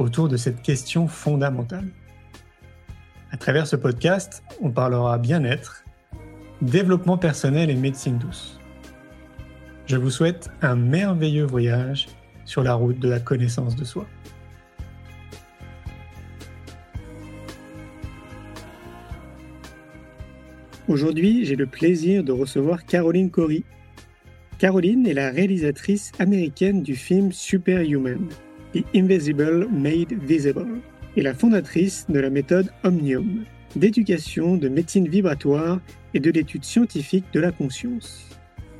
autour de cette question fondamentale. À travers ce podcast, on parlera bien-être, développement personnel et médecine douce. Je vous souhaite un merveilleux voyage sur la route de la connaissance de soi. Aujourd'hui, j'ai le plaisir de recevoir Caroline Cory. Caroline est la réalisatrice américaine du film Superhuman, The Invisible Made Visible, et la fondatrice de la méthode Omnium, d'éducation, de médecine vibratoire et de l'étude scientifique de la conscience.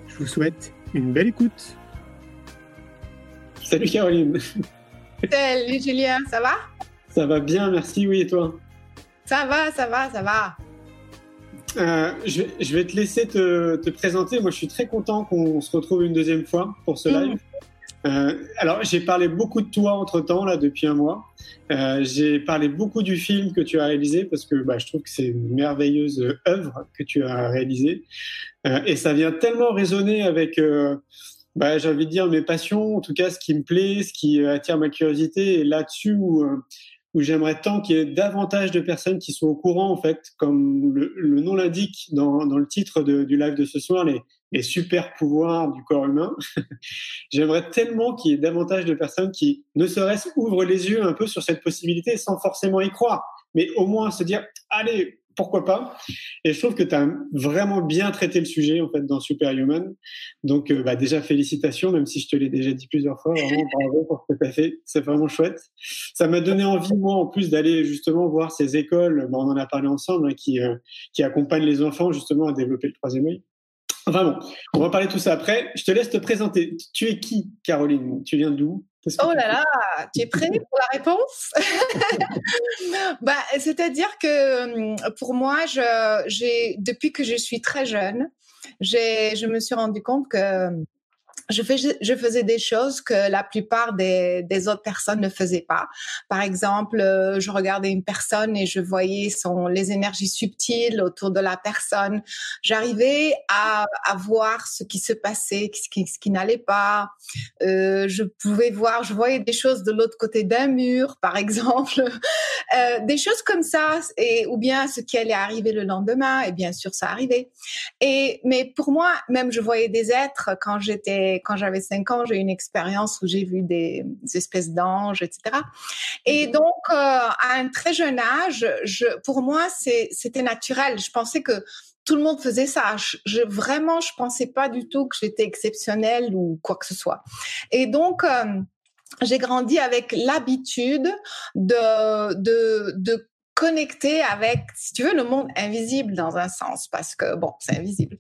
Je vous souhaite une belle écoute. Salut Caroline. Salut Julien, ça va? Ça va bien, merci, oui, et toi? Ça va, ça va, ça va. Euh, je, vais, te laisser te, présenter. Moi, je suis très content qu'on se retrouve une deuxième fois pour ce live. Mm. Euh, alors, j'ai parlé beaucoup de toi entre temps, là, depuis un mois. Euh, j'ai parlé beaucoup du film que tu as réalisé parce que bah, je trouve que c'est une merveilleuse œuvre que tu as réalisée. Euh, et ça vient tellement résonner avec, euh, bah, j'ai envie de dire, mes passions, en tout cas, ce qui me plaît, ce qui attire ma curiosité. Et là-dessus, où, euh, où j'aimerais tant qu'il y ait davantage de personnes qui soient au courant, en fait, comme le, le nom l'indique dans, dans, le titre de, du live de ce soir, les, les super pouvoirs du corps humain. J'aimerais tellement qu'il y ait davantage de personnes qui, ne serait-ce, ouvrent les yeux un peu sur cette possibilité sans forcément y croire, mais au moins se dire, allez, pourquoi pas Et je trouve que tu as vraiment bien traité le sujet en fait dans Superhuman. Donc euh, bah, déjà félicitations, même si je te l'ai déjà dit plusieurs fois, vraiment bravo pour ce que tu as fait, c'est vraiment chouette. Ça m'a donné envie moi en plus d'aller justement voir ces écoles, bah, on en a parlé ensemble, hein, qui, euh, qui accompagnent les enfants justement à développer le troisième œil. Enfin bon, on va parler de tout ça après. Je te laisse te présenter. Tu es qui, Caroline? Tu viens d'où? Oh là là, tu es prêt pour la réponse? Bah, C'est-à-dire que hum, pour moi, je, depuis que je suis très jeune, je me suis rendu compte que hum, je, fais, je faisais des choses que la plupart des, autres personnes ne faisaient pas. Par exemple, euh, je regardais une personne et je voyais les énergies subtiles autour de la personne. J'arrivais à, voir ce qui se passait, ce qui, n'allait pas. Euh, je pouvais voir, je voyais des choses de l'autre côté d'un mur, par exemple. Euh, des choses comme ça, et, ou bien ce qui allait arriver le lendemain, et bien sûr, ça arrivait. Mais pour moi, même je voyais des êtres quand j'étais quand j'avais 5 ans, j'ai eu une expérience où j'ai vu des, espèces d'anges, etc. Et mhm. donc, euh, à un très jeune âge, je, pour moi, c'était naturel. Je pensais que tout le monde faisait ça. Je, vraiment, je pensais pas du tout que j'étais exceptionnelle ou quoi que ce soit. Et donc, euh, j'ai grandi avec l'habitude de, de, de connecter avec, si tu veux, le monde invisible dans un sens, parce que bon, c'est invisible.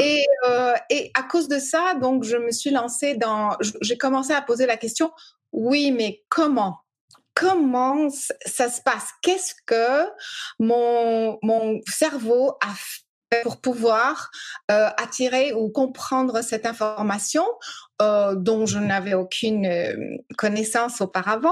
Et, euh, et à cause de ça, donc, je me suis lancée dans, j'ai commencé à poser la question, oui, mais comment? Comment ça se passe? Qu'est-ce que mon, mon cerveau a fait pour pouvoir euh, attirer ou comprendre cette information euh, dont je n'avais aucune euh, connaissance auparavant.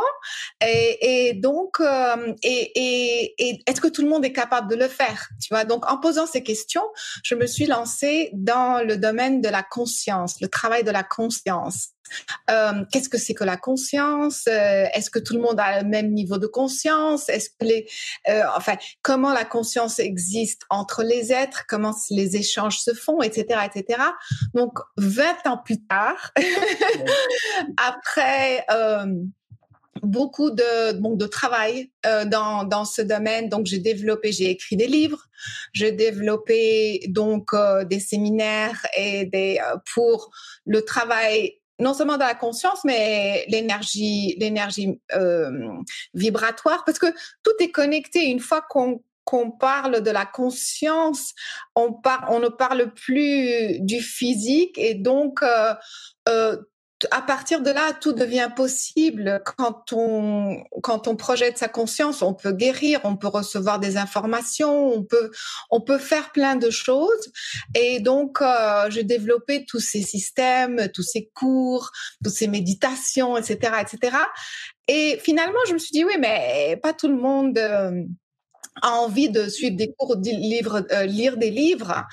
Et, et donc, euh, et, et, et est-ce que tout le monde est capable de le faire Tu vois, donc en posant ces questions, je me suis lancée dans le domaine de la conscience, le travail de la conscience. Euh, qu'est-ce que c'est que la conscience? Euh, Est-ce que tout le monde a le même niveau de conscience? Est-ce que les, euh, enfin, comment la conscience existe entre les êtres? Comment les échanges se font, etc., etc. Donc, 20 ans plus tard, après beaucoup de bon, de travail dans dans ce domaine donc j'ai développé j'ai écrit des livres j'ai développé donc des séminaires et des pour le travail non seulement de la conscience, mais l'énergie, l'énergie euh, vibratoire, parce que tout est connecté. Une fois qu'on qu'on parle de la conscience, on, par, on ne parle plus du physique et donc euh, euh, à partir de là, tout devient possible quand on quand on projette sa conscience. On peut guérir, on peut recevoir des informations, on peut on peut faire plein de choses. Et donc, euh, j'ai développé tous ces systèmes, tous ces cours, toutes ces méditations, etc., etc. Et finalement, je me suis dit oui, mais pas tout le monde. Euh, envie de suivre des cours, de livres, euh, lire des livres.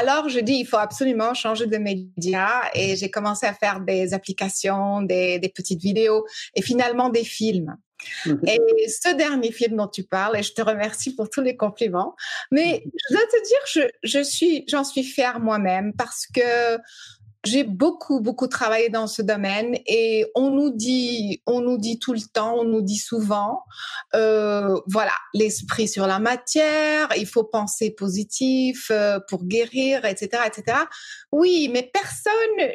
Alors, je dis, il faut absolument changer de média et j'ai commencé à faire des applications, des, des petites vidéos et finalement des films. Mhm. Et ce dernier film dont tu parles, et je te remercie pour tous les compliments, mais je dois te dire, je, je suis, j'en suis fière moi-même parce que j'ai beaucoup, beaucoup travaillé dans ce domaine et on nous dit, on nous dit tout le temps, on nous dit souvent, euh, voilà, l'esprit sur la matière, il faut penser positif euh, pour guérir, etc., etc. Oui, mais personne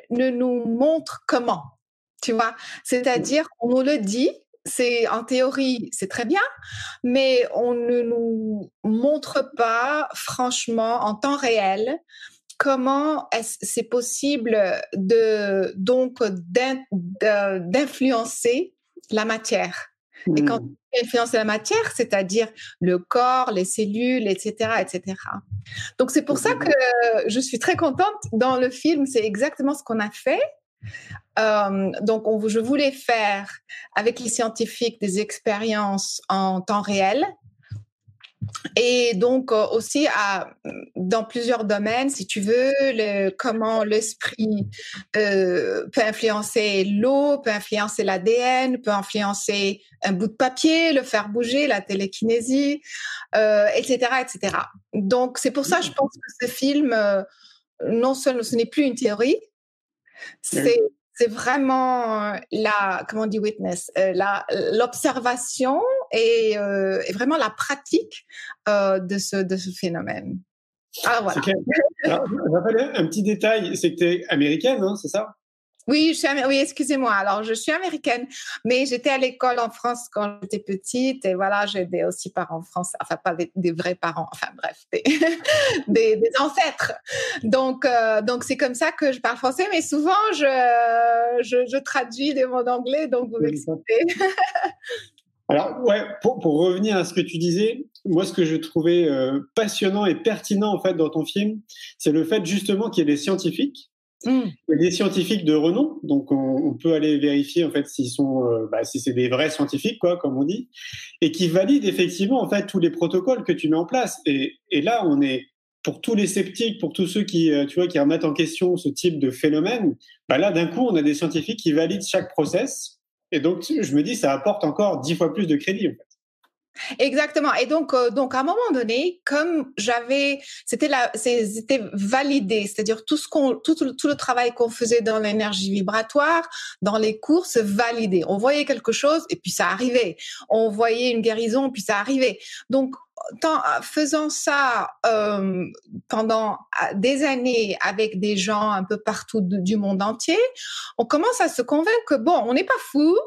ne nous montre comment, tu vois. C'est-à-dire, on nous le dit, c'est en théorie, c'est très bien, mais on ne nous montre pas, franchement, en temps réel, comment est-ce c'est possible de donc d'influencer la matière? Et quand mmh. tu influences la matière, c'est-à-dire le corps, les cellules, etc., etc. Donc c'est pour ça que je suis très contente. Dans le film, c'est exactement ce qu'on a fait. Euh, donc, on, je voulais faire avec les scientifiques des expériences en temps réel et donc euh, aussi à, dans plusieurs domaines, si tu veux, le, comment l'esprit euh, peut influencer l'eau, peut influencer l'ADN, peut influencer un bout de papier, le faire bouger, la télékinésie, euh, etc., etc. Donc c'est pour ça, je pense que ce film, non seulement ce n'est plus une théorie, c'est c'est vraiment la comment on dit witness euh, l'observation et, euh, et, vraiment la pratique euh, de ce de ce phénomène. Ah voilà. Alors, un petit détail, c'est que tu es américaine, hein, c'est ça? Oui, je oui, excusez-moi. Alors, je suis américaine, mais j'étais à l'école en France quand j'étais petite et voilà, j'ai des aussi parents français, enfin pas des, vrais parents, enfin bref, des, des, ancêtres. Donc, euh, donc c'est comme ça que je parle français, mais souvent je, je, je traduis des mots d'anglais, donc vous m'excusez. Alors, ouais, pour, pour, revenir à ce que tu disais, moi, ce que je trouvais euh, passionnant et pertinent, en fait, dans ton film, c'est le fait, justement, qu'il y ait des scientifiques Mmh. Des scientifiques de renom, donc on, peut aller vérifier en fait s'ils sont, euh, bah, si c'est des vrais scientifiques, quoi, comme on dit, et qui valident effectivement en fait tous les protocoles que tu mets en place. Et, et là, on est pour tous les sceptiques, pour tous ceux qui, euh, tu vois, qui remettent en question ce type de phénomène. Bah là, d'un coup, on a des scientifiques qui valident chaque process, et donc je me dis, ça apporte encore dix fois plus de crédit en fait. Exactement. Et donc, euh, donc à un moment donné, comme j'avais, c'était là, c'était validé, c'est-à-dire tout ce qu'on, tout, tout le travail qu'on faisait dans l'énergie vibratoire, dans les courses, validé. On voyait quelque chose et puis ça arrivait. On voyait une guérison puis ça arrivait. Donc faisant ça euh, pendant euh, des années avec des gens un peu partout du monde entier, on commence à se convaincre que bon, on n'est pas fou.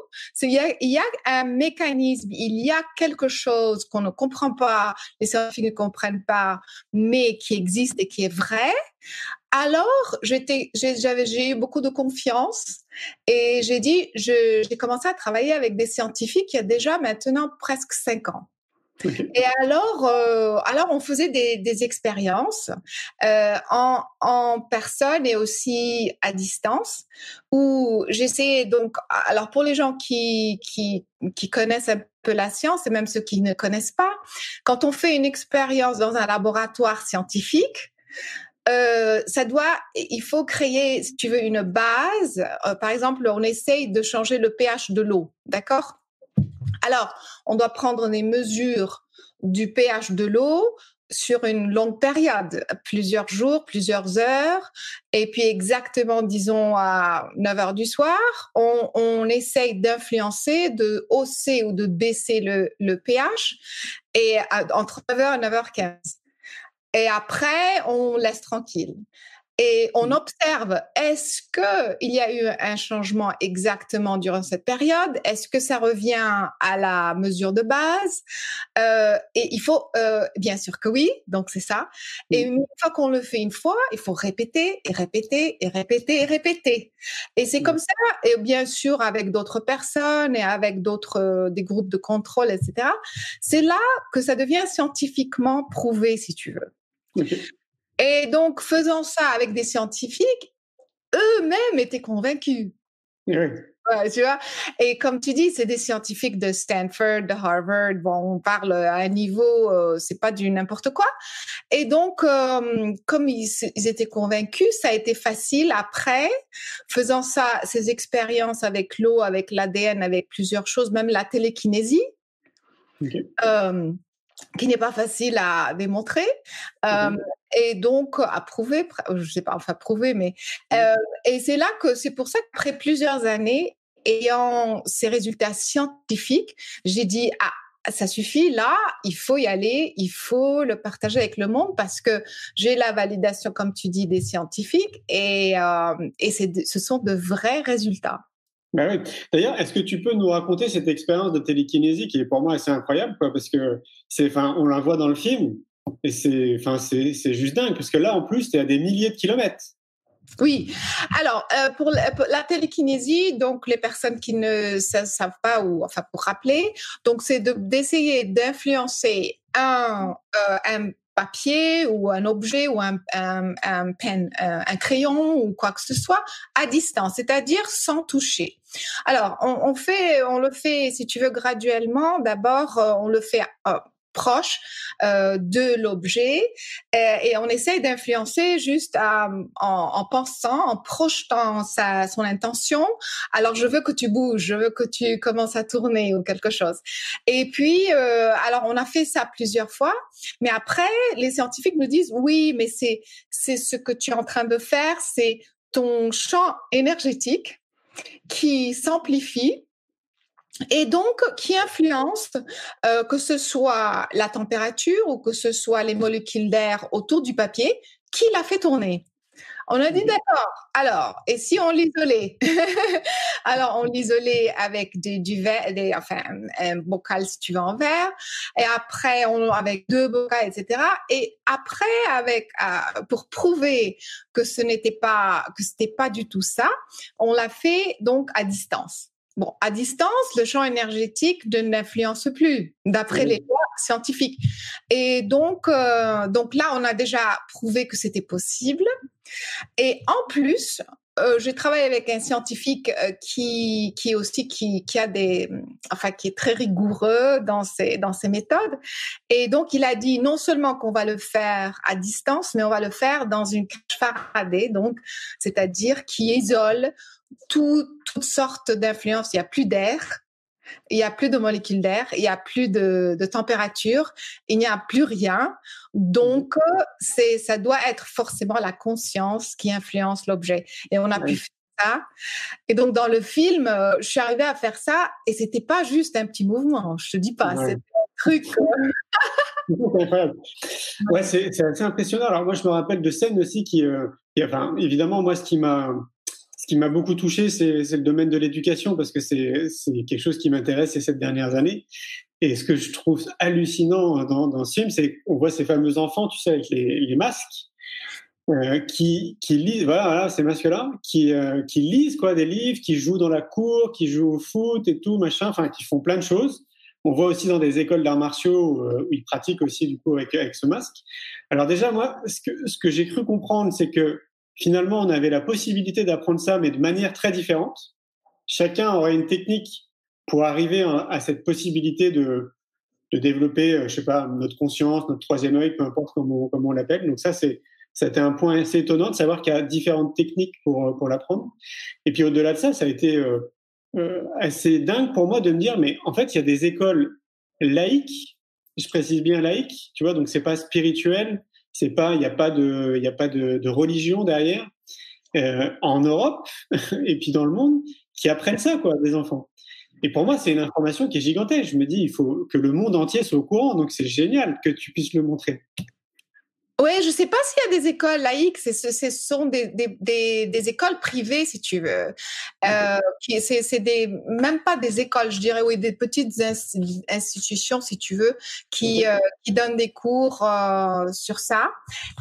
Il y a, y a un mécanisme, il y a quelque chose qu'on ne comprend pas, les scientifiques ne comprennent pas, mais qui existe et qui est vrai. Alors, j'ai eu beaucoup de confiance et j'ai dit, j'ai commencé à travailler avec des scientifiques il y a déjà maintenant presque cinq ans. Et alors, euh, alors on faisait des, des expériences euh, en, en personne et aussi à distance, où j'essayais donc. Alors pour les gens qui qui qui connaissent un peu la science et même ceux qui ne connaissent pas, quand on fait une expérience dans un laboratoire scientifique, euh, ça doit, il faut créer, si tu veux, une base. Euh, par exemple, on essaye de changer le pH de l'eau, d'accord? Alors, on doit prendre des mesures du pH de l'eau sur une longue période, plusieurs jours, plusieurs heures, et puis exactement, disons, à 9 heures du soir, on, essaye d'influencer, de hausser ou de baisser le, pH, et entre 9h et 9h15. Et après, on laisse tranquille. Et on observe est-ce que il y a eu un changement exactement durant cette période? Est-ce que ça revient à la mesure de base? Euh, Et il faut euh, bien sûr que oui, donc c'est ça. Et une fois qu'on le fait une fois, il faut répéter et répéter et répéter et répéter. Et c'est comme ça. Et bien sûr avec d'autres personnes et avec d'autres euh, des groupes de contrôle, etc. C'est là que ça devient scientifiquement prouvé, si tu veux. Et donc, faisant ça avec des scientifiques, eux-mêmes étaient convaincus. Oui. Ouais, tu vois? Et comme tu dis, c'est des scientifiques de Stanford, de Harvard. Bon, on parle à un niveau, euh, c'est pas du n'importe quoi. Et donc, euh, comme ils, ils, étaient convaincus, ça a été facile après, faisant ça, ces expériences avec l'eau, avec l'ADN, avec plusieurs choses, même la télékinésie. Okay. Euh, qui n'est pas facile à démontrer euh, mmh. et donc à prouver, je sais pas, enfin prouver, mais euh, et c'est là que c'est pour ça qu'après plusieurs années, ayant ces résultats scientifiques, j'ai dit ah ça suffit là, il faut y aller, il faut le partager avec le monde parce que j'ai la validation, comme tu dis, des scientifiques et, euh, et ce sont de vrais résultats. Ben oui. D'ailleurs, est-ce que tu peux nous raconter cette expérience de télékinésie qui est pour moi assez incroyable, quoi, parce que c'est, enfin, on la voit dans le film et c'est, enfin, c'est, c'est juste dingue parce que là, en plus, tu es à des milliers de kilomètres. Oui. Alors, euh, pour, la, télékinésie, donc les personnes qui ne savent pas, ou enfin pour rappeler, donc c'est de, d'essayer d'influencer un, euh, un papier ou un objet ou un, un, un pen, un, un, crayon ou quoi que ce soit à distance, c'est-à-dire sans toucher. Alors, on, on, fait, on le fait, si tu veux, graduellement. D'abord, euh, on le fait euh, proche euh, de l'objet et, et, on essaye d'influencer juste à, en, en, pensant, en projetant sa, son intention. Alors je veux que tu bouges, je veux que tu commences à tourner ou quelque chose. Et puis euh, alors on a fait ça plusieurs fois, mais après les scientifiques nous disent oui, mais c'est c'est ce que tu es en train de faire, c'est ton champ énergétique qui s'amplifie et donc qui influence euh, que ce soit la température ou que ce soit les molécules d'air autour du papier qui l'a fait tourner? On a dit d'accord. Alors, et si on l'isolait? Alors, on l'isolait avec du, du verre, des, enfin, un bocal si tu veux en verre, et après on avec deux bocals, etc. Et après, avec euh, pour prouver que ce n'était pas que c'était pas du tout ça, on l'a fait donc à distance. Bon, à distance, le champ énergétique ne n'influence plus, d'après les lois scientifiques. Et donc, euh, donc là, on a déjà prouvé que c'était possible. Et en plus, euh, j'ai travaillé avec un scientifique euh, qui, qui est aussi qui, qui a des, enfin, qui est très rigoureux dans ses dans ses méthodes. Et donc, il a dit non seulement qu'on va le faire à distance, mais on va le faire dans une cage Faraday, donc c'est-à-dire qui isole tout, toutes sortes d'influences. Il n'y a plus d'air, il n'y a plus de molécules d'air, il n'y a plus de, de, température, il n'y a plus rien. Donc, c'est, ça doit être forcément la conscience qui influence l'objet. Et on a oui. pu faire ça. Et donc, dans le film, euh, je suis arrivée à faire ça et c'était pas juste un petit mouvement. Je te dis pas, ouais. c'était un truc. Ouais, c'est, c'est assez impressionnant. Alors, moi, je me rappelle de scènes aussi qui, euh, qui enfin, évidemment, moi, ce qui m'a, ce qui m'a beaucoup touché, c'est le domaine de l'éducation parce que c'est quelque chose qui m'intéresse ces sept dernières années. Et ce que je trouve hallucinant dans, dans ce c'est qu'on voit ces fameux enfants, tu sais, avec les, les masques, euh, qui, qui lisent, voilà, voilà ces masques-là, qui, euh, qui lisent quoi, des livres, qui jouent dans la cour, qui jouent au foot et tout, machin, enfin, qui font plein de choses. On voit aussi dans des écoles d'arts martiaux euh, où ils pratiquent aussi du coup avec, avec ce masque. Alors déjà, moi, ce que, ce que j'ai cru comprendre, c'est que finalement, on avait la possibilité d'apprendre ça, mais de manière très différente. Chacun aurait une technique pour arriver à cette possibilité de, de développer, euh, je sais pas, notre conscience, notre troisième œil, peu importe comment, comment on l'appelle. Donc ça, c'est c'était un point assez étonnant de savoir qu'il y a différentes techniques pour, pour l'apprendre. Et puis au-delà de ça, ça a été euh, euh, assez dingue pour moi de me dire, mais en fait, il y a des écoles laïques, je précise bien laïques, tu vois, donc c'est pas spirituel, c'est pas, il n'y a pas de, il a pas religion derrière euh, en Europe et puis dans le monde qui apprennent ça quoi, des enfants. Et pour moi, c'est une information qui est gigantesque. Je me dis, il faut que le monde entier soit au courant, donc c'est génial que tu puisses le montrer. Oui, je ne sais pas s'il y a des écoles laïques, ce, ce sont des, des, des, des, écoles privées, si tu veux. Euh, c'est des, même pas des écoles, je dirais, oui, des petites institutions, si tu veux, qui, euh, qui donnent des cours euh, sur ça.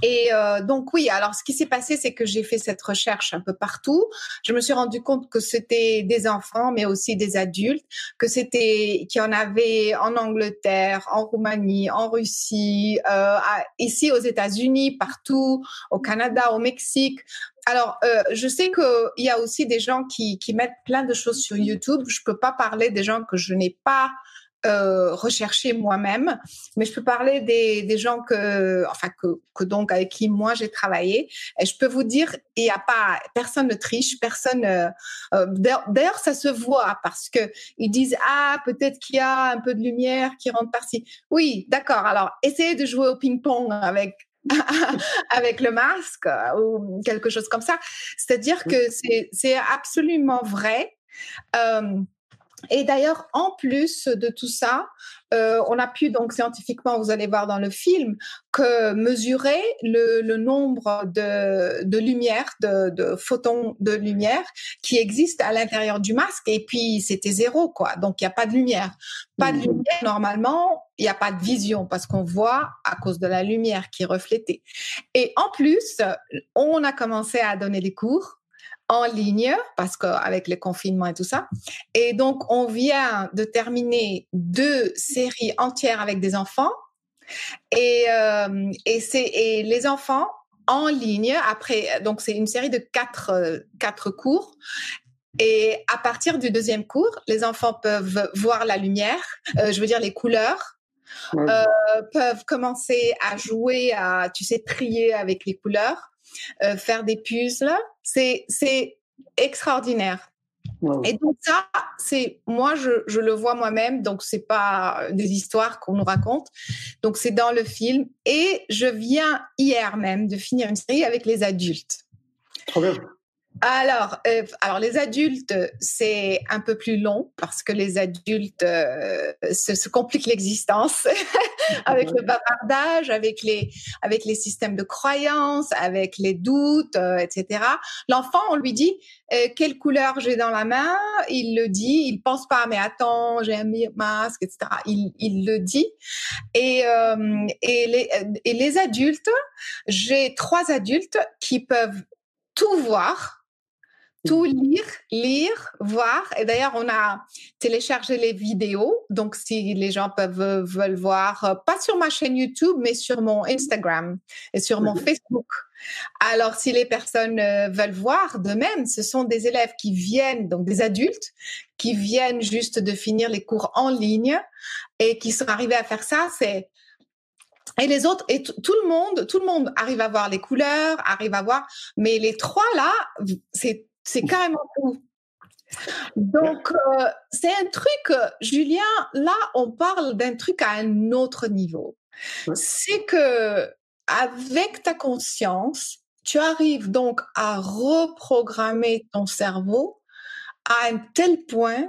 Et euh, donc, oui, alors ce qui s'est passé, c'est que j'ai fait cette recherche un peu partout. Je me suis rendu compte que c'était des enfants, mais aussi des adultes, que c'était, qu'il y en avait en Angleterre, en Roumanie, en Russie, euh, ici aux États unis partout, au Canada, au Mexique. Alors, euh, je sais qu'il y a aussi des gens qui, mettent plein de choses sur YouTube. Je peux pas parler des gens que je n'ai pas euh, recherché moi-même, mais je peux parler des, gens que, enfin que, donc avec qui moi j'ai travaillé. Et je peux vous dire, il y a pas personne ne triche, personne. Euh D'ailleurs, ça se voit parce que ils disent ah peut-être qu'il y a un peu de lumière qui rentre par-ci. Oui, d'accord. Alors essayez de jouer au ping-pong avec avec le masque euh, ou quelque chose comme ça. C'est-à-dire que c'est absolument vrai. Euh, et d'ailleurs, en plus de tout ça, euh, on a pu donc scientifiquement, vous allez voir dans le film, que mesurer le, le nombre de, de lumière, de, de, photons de lumière qui existent à l'intérieur du masque. Et puis c'était zéro, quoi. Donc il n'y a pas de lumière. Pas de mmh. lumière, normalement, il n'y a pas de vision parce qu'on voit à cause de la lumière qui est reflétée. Et en plus, on a commencé à donner des cours en ligne parce qu'avec le confinement et tout ça. Et donc, on vient de terminer deux séries entières avec des enfants. Et, euh, et, c'est, et les enfants en ligne, après, donc c'est une série de quatre, quatre cours. Et à partir du deuxième cours, les enfants peuvent voir la lumière, euh, je veux dire les couleurs, euh, peuvent commencer à jouer, à, tu sais, trier avec les couleurs, euh, faire des puzzles. C'est, c'est extraordinaire. Et donc ça, c'est moi je, je le vois moi-même, donc c'est pas des histoires qu'on nous raconte. Donc c'est dans le film et je viens hier même de finir une série avec les adultes. Trop bien. Alors, euh, alors les adultes, c'est un peu plus long parce que les adultes euh, se, se, compliquent l'existence avec le bavardage, avec les avec les systèmes de croyances, avec les doutes, euh, etc. L'enfant, on lui dit euh, quelle couleur j'ai dans la main, il le dit, il pense pas mais attends j'ai un masque, etc. Il, il le dit et euh, et les et les adultes, j'ai trois adultes qui peuvent tout voir tout lire, lire, voir. Et d'ailleurs, on a téléchargé les vidéos. Donc, si les gens peuvent veulent voir, euh, pas sur ma chaîne YouTube, mais sur mon Instagram et sur mon Facebook. Alors, si les personnes euh, veulent voir, de même, ce sont des élèves qui viennent, donc des adultes, qui viennent juste de finir les cours en ligne et qui sont arrivés à faire ça. C'est et les autres, et tout le monde, tout le monde arrive à voir les couleurs, arrive à voir, mais les trois là, c'est c'est carrément tout. Donc, euh, c'est un truc, Julien, là, on parle d'un truc à un autre niveau. C'est que, avec ta conscience, tu arrives donc à reprogrammer ton cerveau à un tel point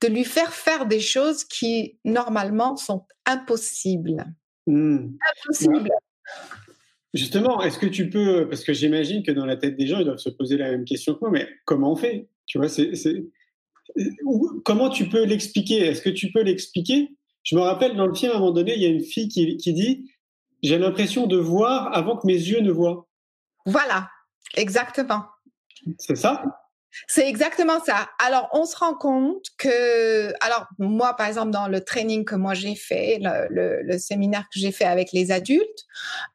de lui faire faire des choses qui, normalement, sont impossibles. Mmh. Impossibles. Justement, est-ce que tu peux, parce que j'imagine que dans la tête des gens, ils doivent se poser la même question que moi, mais comment on fait? Tu vois, c'est, comment tu peux l'expliquer? Est-ce que tu peux l'expliquer? Je me rappelle dans le film, à un moment donné, il y a une fille qui, qui dit J'ai l'impression de voir avant que mes yeux ne voient. Voilà, exactement. C'est ça? C'est exactement ça. Alors, on se rend compte que, alors moi, par exemple, dans le training que moi j'ai fait, le, le, le, séminaire que j'ai fait avec les adultes,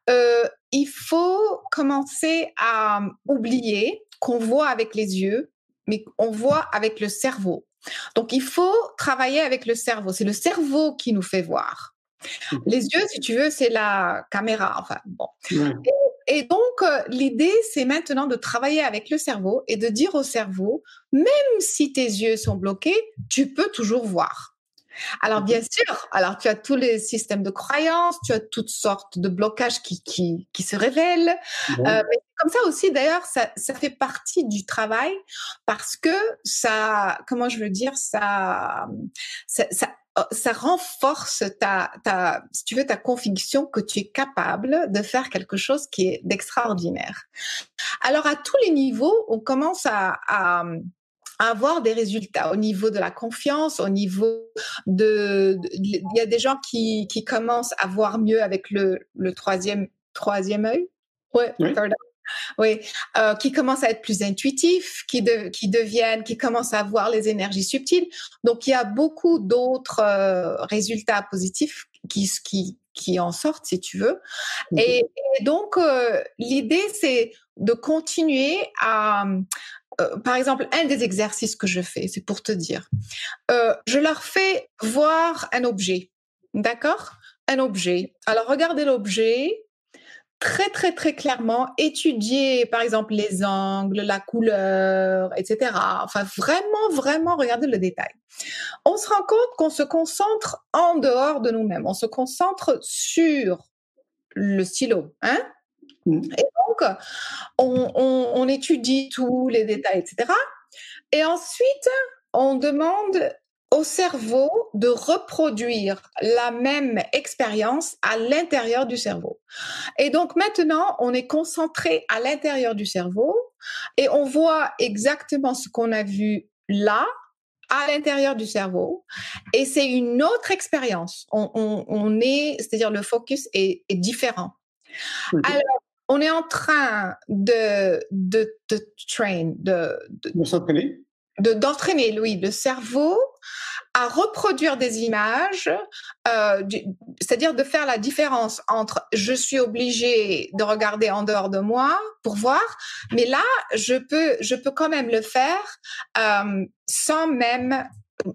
euh, il faut commencer à oublier qu'on voit avec les yeux, mais on voit avec le cerveau. Donc, il faut travailler avec le cerveau. C'est le cerveau qui nous fait voir. Mmh. Les yeux, si tu veux, c'est la caméra. Enfin, bon. Et, et, donc, euh, l'idée, c'est maintenant de travailler avec le cerveau et de dire au cerveau, même si tes yeux sont bloqués, tu peux toujours voir. Alors bien sûr, alors tu as tous les systèmes de croyances, tu as toutes sortes de blocages qui, qui, qui se révèlent. Bon. Euh, mais comme ça aussi, d'ailleurs, ça, ça fait partie du travail parce que ça, comment je veux dire, ça, ça, ça ça renforce ta, ta, si tu veux, ta conviction que tu es capable de faire quelque chose qui est d'extraordinaire. Alors à tous les niveaux, on commence à, à avoir des résultats au niveau de la confiance, au niveau de, il y a des gens qui, qui commencent à voir mieux avec le, le troisième troisième œil, ouais, Oui. third eye. Oui, euh, qui commencent à être plus intuitifs, qui, de- qui deviennent, qui commencent à voir les énergies subtiles. Donc, il y a beaucoup d'autres euh, résultats positifs qui, qui, qui en sortent, si tu veux. Et, et donc, euh, l'idée, c'est de continuer à, par exemple, un des exercices que je fais, c'est pour te dire, je leur fais voir un objet, d'accord? Un objet. Alors, regardez l'objet très, très, très clairement, étudier, par exemple, les angles, la couleur, etc. Enfin, vraiment, vraiment regarder le détail. On se rend compte qu'on se concentre en dehors de nous-mêmes. On se concentre sur le stylo, hein? Mm. Et donc, on, on, on étudie tous les détails, etc. Et ensuite, on demande au cerveau de reproduire la même expérience à l'intérieur du cerveau. Et donc maintenant, on est concentré à l'intérieur du cerveau et on voit exactement ce qu'on a vu là à l'intérieur du cerveau et c'est une autre expérience. On, on- on est, c'est-à-dire le focus est, est différent. Alors, on est en train de, de, de train, de, de, De s'entraîner. De- d'entraîner, oui, le cerveau à reproduire des images, euh, c'est-à-dire de faire la différence entre je suis obligé de regarder en dehors de moi pour voir, mais là je peux je peux quand même le faire euh, sans même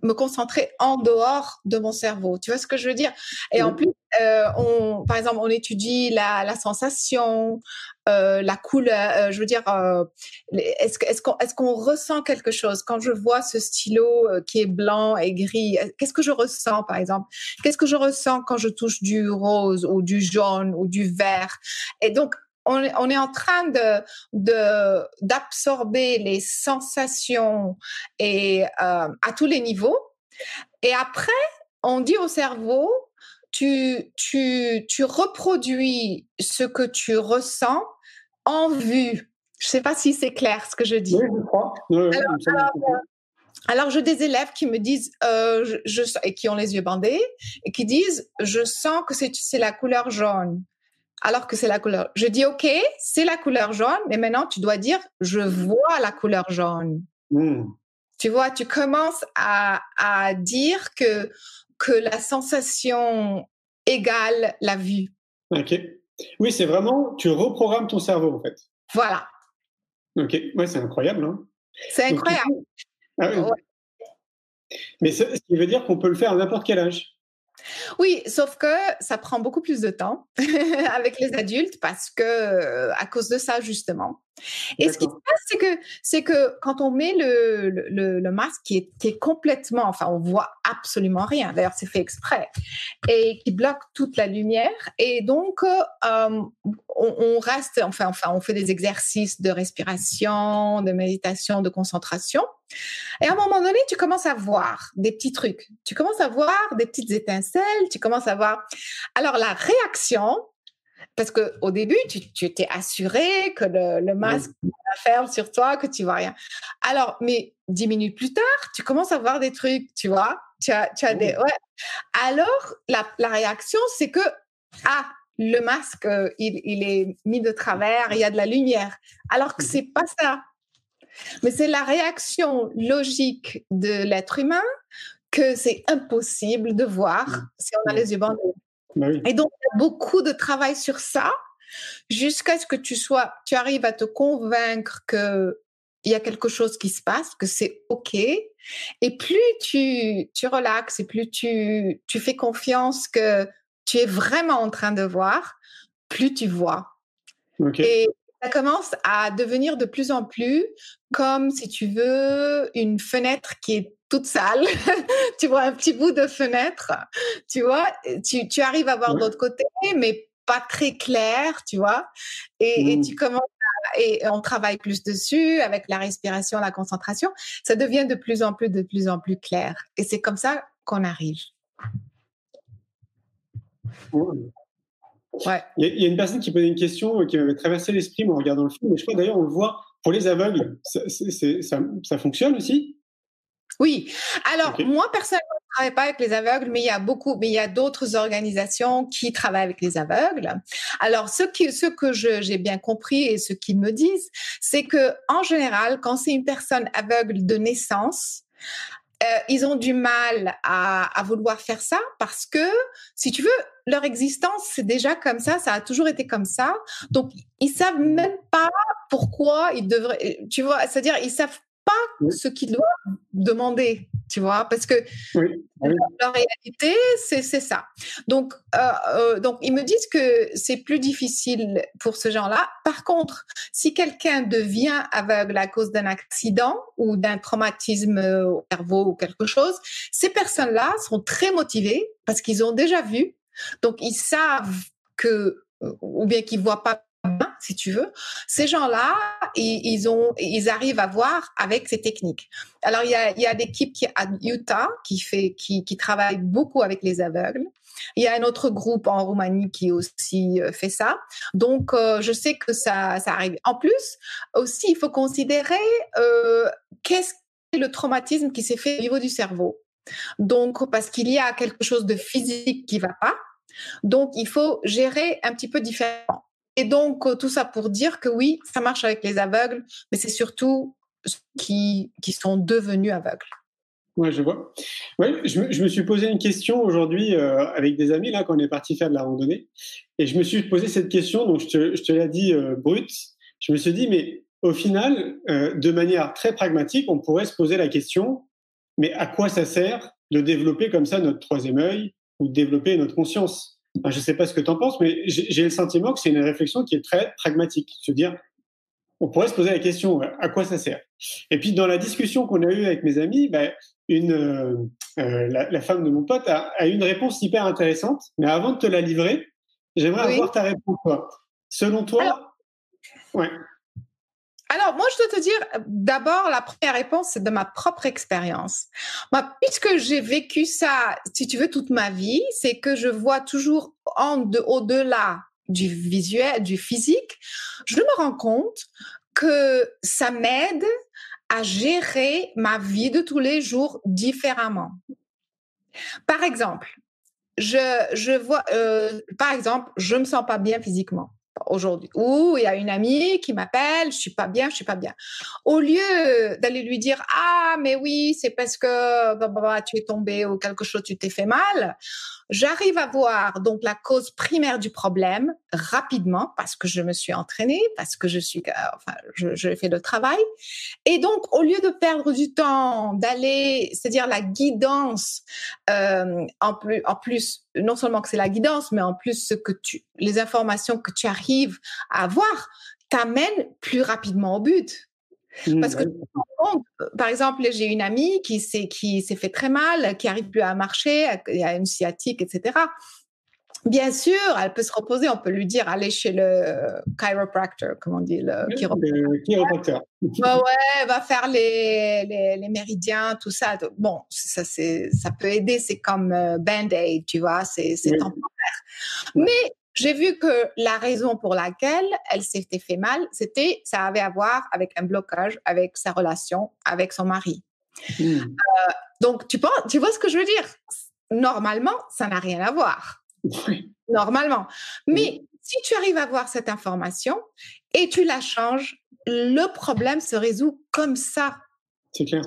me concentrer en dehors de mon cerveau. Tu vois ce que je veux dire? Et en plus, euh, on, par exemple, on étudie la, la sensation, euh, la couleur. euh, je veux dire, est-ce qu'on ressent quelque chose? Quand je vois ce stylo qui est blanc et gris Qu'est-ce que je ressens, par exemple? Qu'est-ce que je ressens quand je touche du rose ou du jaune ou du vert? Et donc, on est, on est en train de de- d'absorber les sensations et euh, à tous les niveaux. Et après, on dit au cerveau, tu, tu, tu reproduis ce que tu ressens en vue. Je sais pas si c'est clair ce que je dis. Oui, je crois. Alors, que- Alors, j'ai des élèves qui me disent, euh, je, je- et qui ont les yeux bandés, et qui disent, je sens que c'est c'est la couleur jaune, alors que c'est la couleur. Je dis, ok, c'est la couleur jaune, mais maintenant tu dois dire, je vois la couleur jaune. Hmm. Tu vois, tu commences à, à dire que, que la sensation égale la vue. Ok. Oui, c'est vraiment, tu reprogrammes ton cerveau, en fait. Voilà. Ok. Ouais, c'est incroyable. Hein. C'est Donc, incroyable. Ah oui. Ouais. Mais ce qui veut dire qu'on peut le faire à n'importe quel âge. Oui, sauf que ça prend beaucoup plus de temps avec les adultes parce que euh, à cause de ça justement. Et ce qui se passe, c'est que c'est que quand on met le, le- le, le masque qui est, qui est complètement, enfin, on voit absolument rien. D'ailleurs, c'est fait exprès et qui bloque toute la lumière. Et donc, euh, on, on reste, enfin, enfin, on fait des exercices de respiration, de méditation, de concentration. Et à un moment donné, tu commences à voir des petits trucs. Tu commences à voir des petites étincelles. Tu commences à voir. Alors, la réaction, parce que au début, tu, tu étais assuré que le, le masque ferme sur toi, que tu vois rien. Alors, mais dix minutes plus tard, tu commences à voir des trucs, tu vois. Tu as, tu as des. Ouais. Alors, la, la réaction, c'est que, ah, le masque, euh, il, il est mis de travers, il y a de la lumière. Alors que c'est pas ça. Mais c'est la réaction logique de l'être humain que c'est impossible de voir si on a les yeux bandés. Bah oui. Et donc, il y a beaucoup de travail sur ça jusqu'à ce que tu sois, tu arrives à te convaincre que il y a quelque chose qui se passe, que c'est OK. Et plus tu, tu relaxes et plus tu, tu fais confiance que tu es vraiment en train de voir, plus tu vois. Et ça commence à devenir de plus en plus comme, si tu veux, une fenêtre qui est toute sale. tu vois un petit bout de fenêtre, tu vois, tu, tu arrives à voir Ouais. de l'autre côté, mais pas très clair, tu vois. Et, et Mm. tu commences à- et on travaille plus dessus avec la respiration, la concentration. Ça devient de plus en plus, de plus en plus clair. Et c'est comme ça qu'on arrive. Ouais. Il, y a, une personne qui posait une question qui m'avait traversé l'esprit en regardant le film, et je crois d'ailleurs on le voit pour les aveugles, ça, ça, fonctionne aussi? Oui. Alors moi personnellement, je ne travaille pas avec les aveugles, mais il y a beaucoup, mais il y a d'autres organisations qui travaillent avec les aveugles. Alors ce, qui, ce que j'ai bien compris et ce qu'ils me disent, c'est que en général, quand c'est une personne aveugle de naissance, euh, ils ont du mal à, à, vouloir faire ça parce que, si tu veux, leur existence, c'est déjà comme ça, ça a toujours été comme ça. Donc, ils savent même pas pourquoi ils devraient, tu vois, c'est-à-dire, ils savent pas ce qu'ils doivent demander, tu vois, parce que la réalité, c'est ça. Donc, euh, euh, donc, ils me disent que c'est plus difficile pour ce genre-là. Par contre, si quelqu'un devient aveugle à cause d'un accident ou d'un traumatisme au cerveau ou quelque chose, ces personnes-là sont très motivées parce qu'ils ont déjà vu, donc ils savent que ou bien qu'ils voient pas si tu veux, ces gens-là, ils, arrivent à voir avec ces techniques. Alors, il y a, il y l'équipe qui à Utah qui fait, travaille beaucoup avec les aveugles. Il y a un autre groupe en Roumanie qui aussi euh, fait ça. Donc, euh, je sais que ça, arrive. En plus, aussi, il faut considérer euh, qu'est-ce que le traumatisme qui s'est fait au niveau du cerveau. Donc, parce qu'il y a quelque chose de physique qui va pas. Donc, il faut gérer un petit peu différemment. Et donc, euh, tout ça pour dire que oui, ça marche avec les aveugles, mais c'est surtout ceux qui, qui sont devenus aveugles. Oui, je vois. Ouais, je, me, suis posé une question aujourd'hui euh, avec des amis, là, quand on est parti faire de la randonnée. Et je me suis posé cette question, donc je te, je te l'ai dit euh, brute. Je me suis dit, mais au final, de manière très pragmatique, on pourrait se poser la question, mais à quoi ça sert de développer comme ça notre troisième œil ou de développer notre conscience? Je ne sais pas ce que tu en penses, mais j'ai le sentiment que c'est une réflexion qui est très pragmatique. Se dire, on pourrait se poser la question, à quoi ça sert? Et puis, dans la discussion qu'on a eue avec mes amis, ben, une, euh, euh, la, femme de mon pote a, a, une réponse hyper intéressante. Mais avant de te la livrer, j'aimerais avoir ta réponse. Toi. Selon toi, ouais. Alors, moi, je dois te dire, d'abord, la première réponse, c'est de ma propre expérience. Moi, puisque j'ai vécu ça, si tu veux, toute ma vie, c'est que je vois toujours en de, au-delà du visuel, du physique, je me rends compte que ça m'aide à gérer ma vie de tous les jours différemment. Par exemple, je, je vois, euh, par exemple, je me sens pas bien physiquement aujourd'hui. Ou il y a une amie qui m'appelle, je suis pas bien, je suis pas bien. Au lieu d'aller lui dire ah mais oui c'est parce que bah, bah, bah, tu es tombé ou quelque chose tu t'es fait mal, J'arrive à voir donc la cause primaire du problème rapidement parce que je me suis entraînée, parce que je suis, euh, enfin, je, je fais le travail. Et donc, au lieu de perdre du temps, d'aller, c'est-à-dire la guidance, euh, en plus, en plus, non seulement que c'est la guidance, mais en plus ce que tu, les informations que tu arrives à avoir t'amènent plus rapidement au but. Mmh, Parce que, par exemple, j'ai une amie qui s'est, qui s'est fait très mal, qui arrive plus à marcher, il y a une sciatique, etc. Bien sûr, elle peut se reposer, on peut lui dire allez chez le chiropractor, comme on dit, le chiropracteur. Bah ouais, va faire les, les, les, méridiens, tout ça. Bon, ça, c'est, ça peut aider, c'est comme euh, Band-Aid, tu vois, c'est, c'est temporaire. Mais j'ai vu que la raison pour laquelle elle s'était fait mal, c'était ça avait à voir avec un blocage avec sa relation avec son mari. Hmm. Euh, donc tu penses, tu vois ce que je veux dire? Normalement, ça n'a rien à voir. Normalement. Mais si tu arrives à voir cette information et tu la changes, le problème se résout comme ça. C'est clair.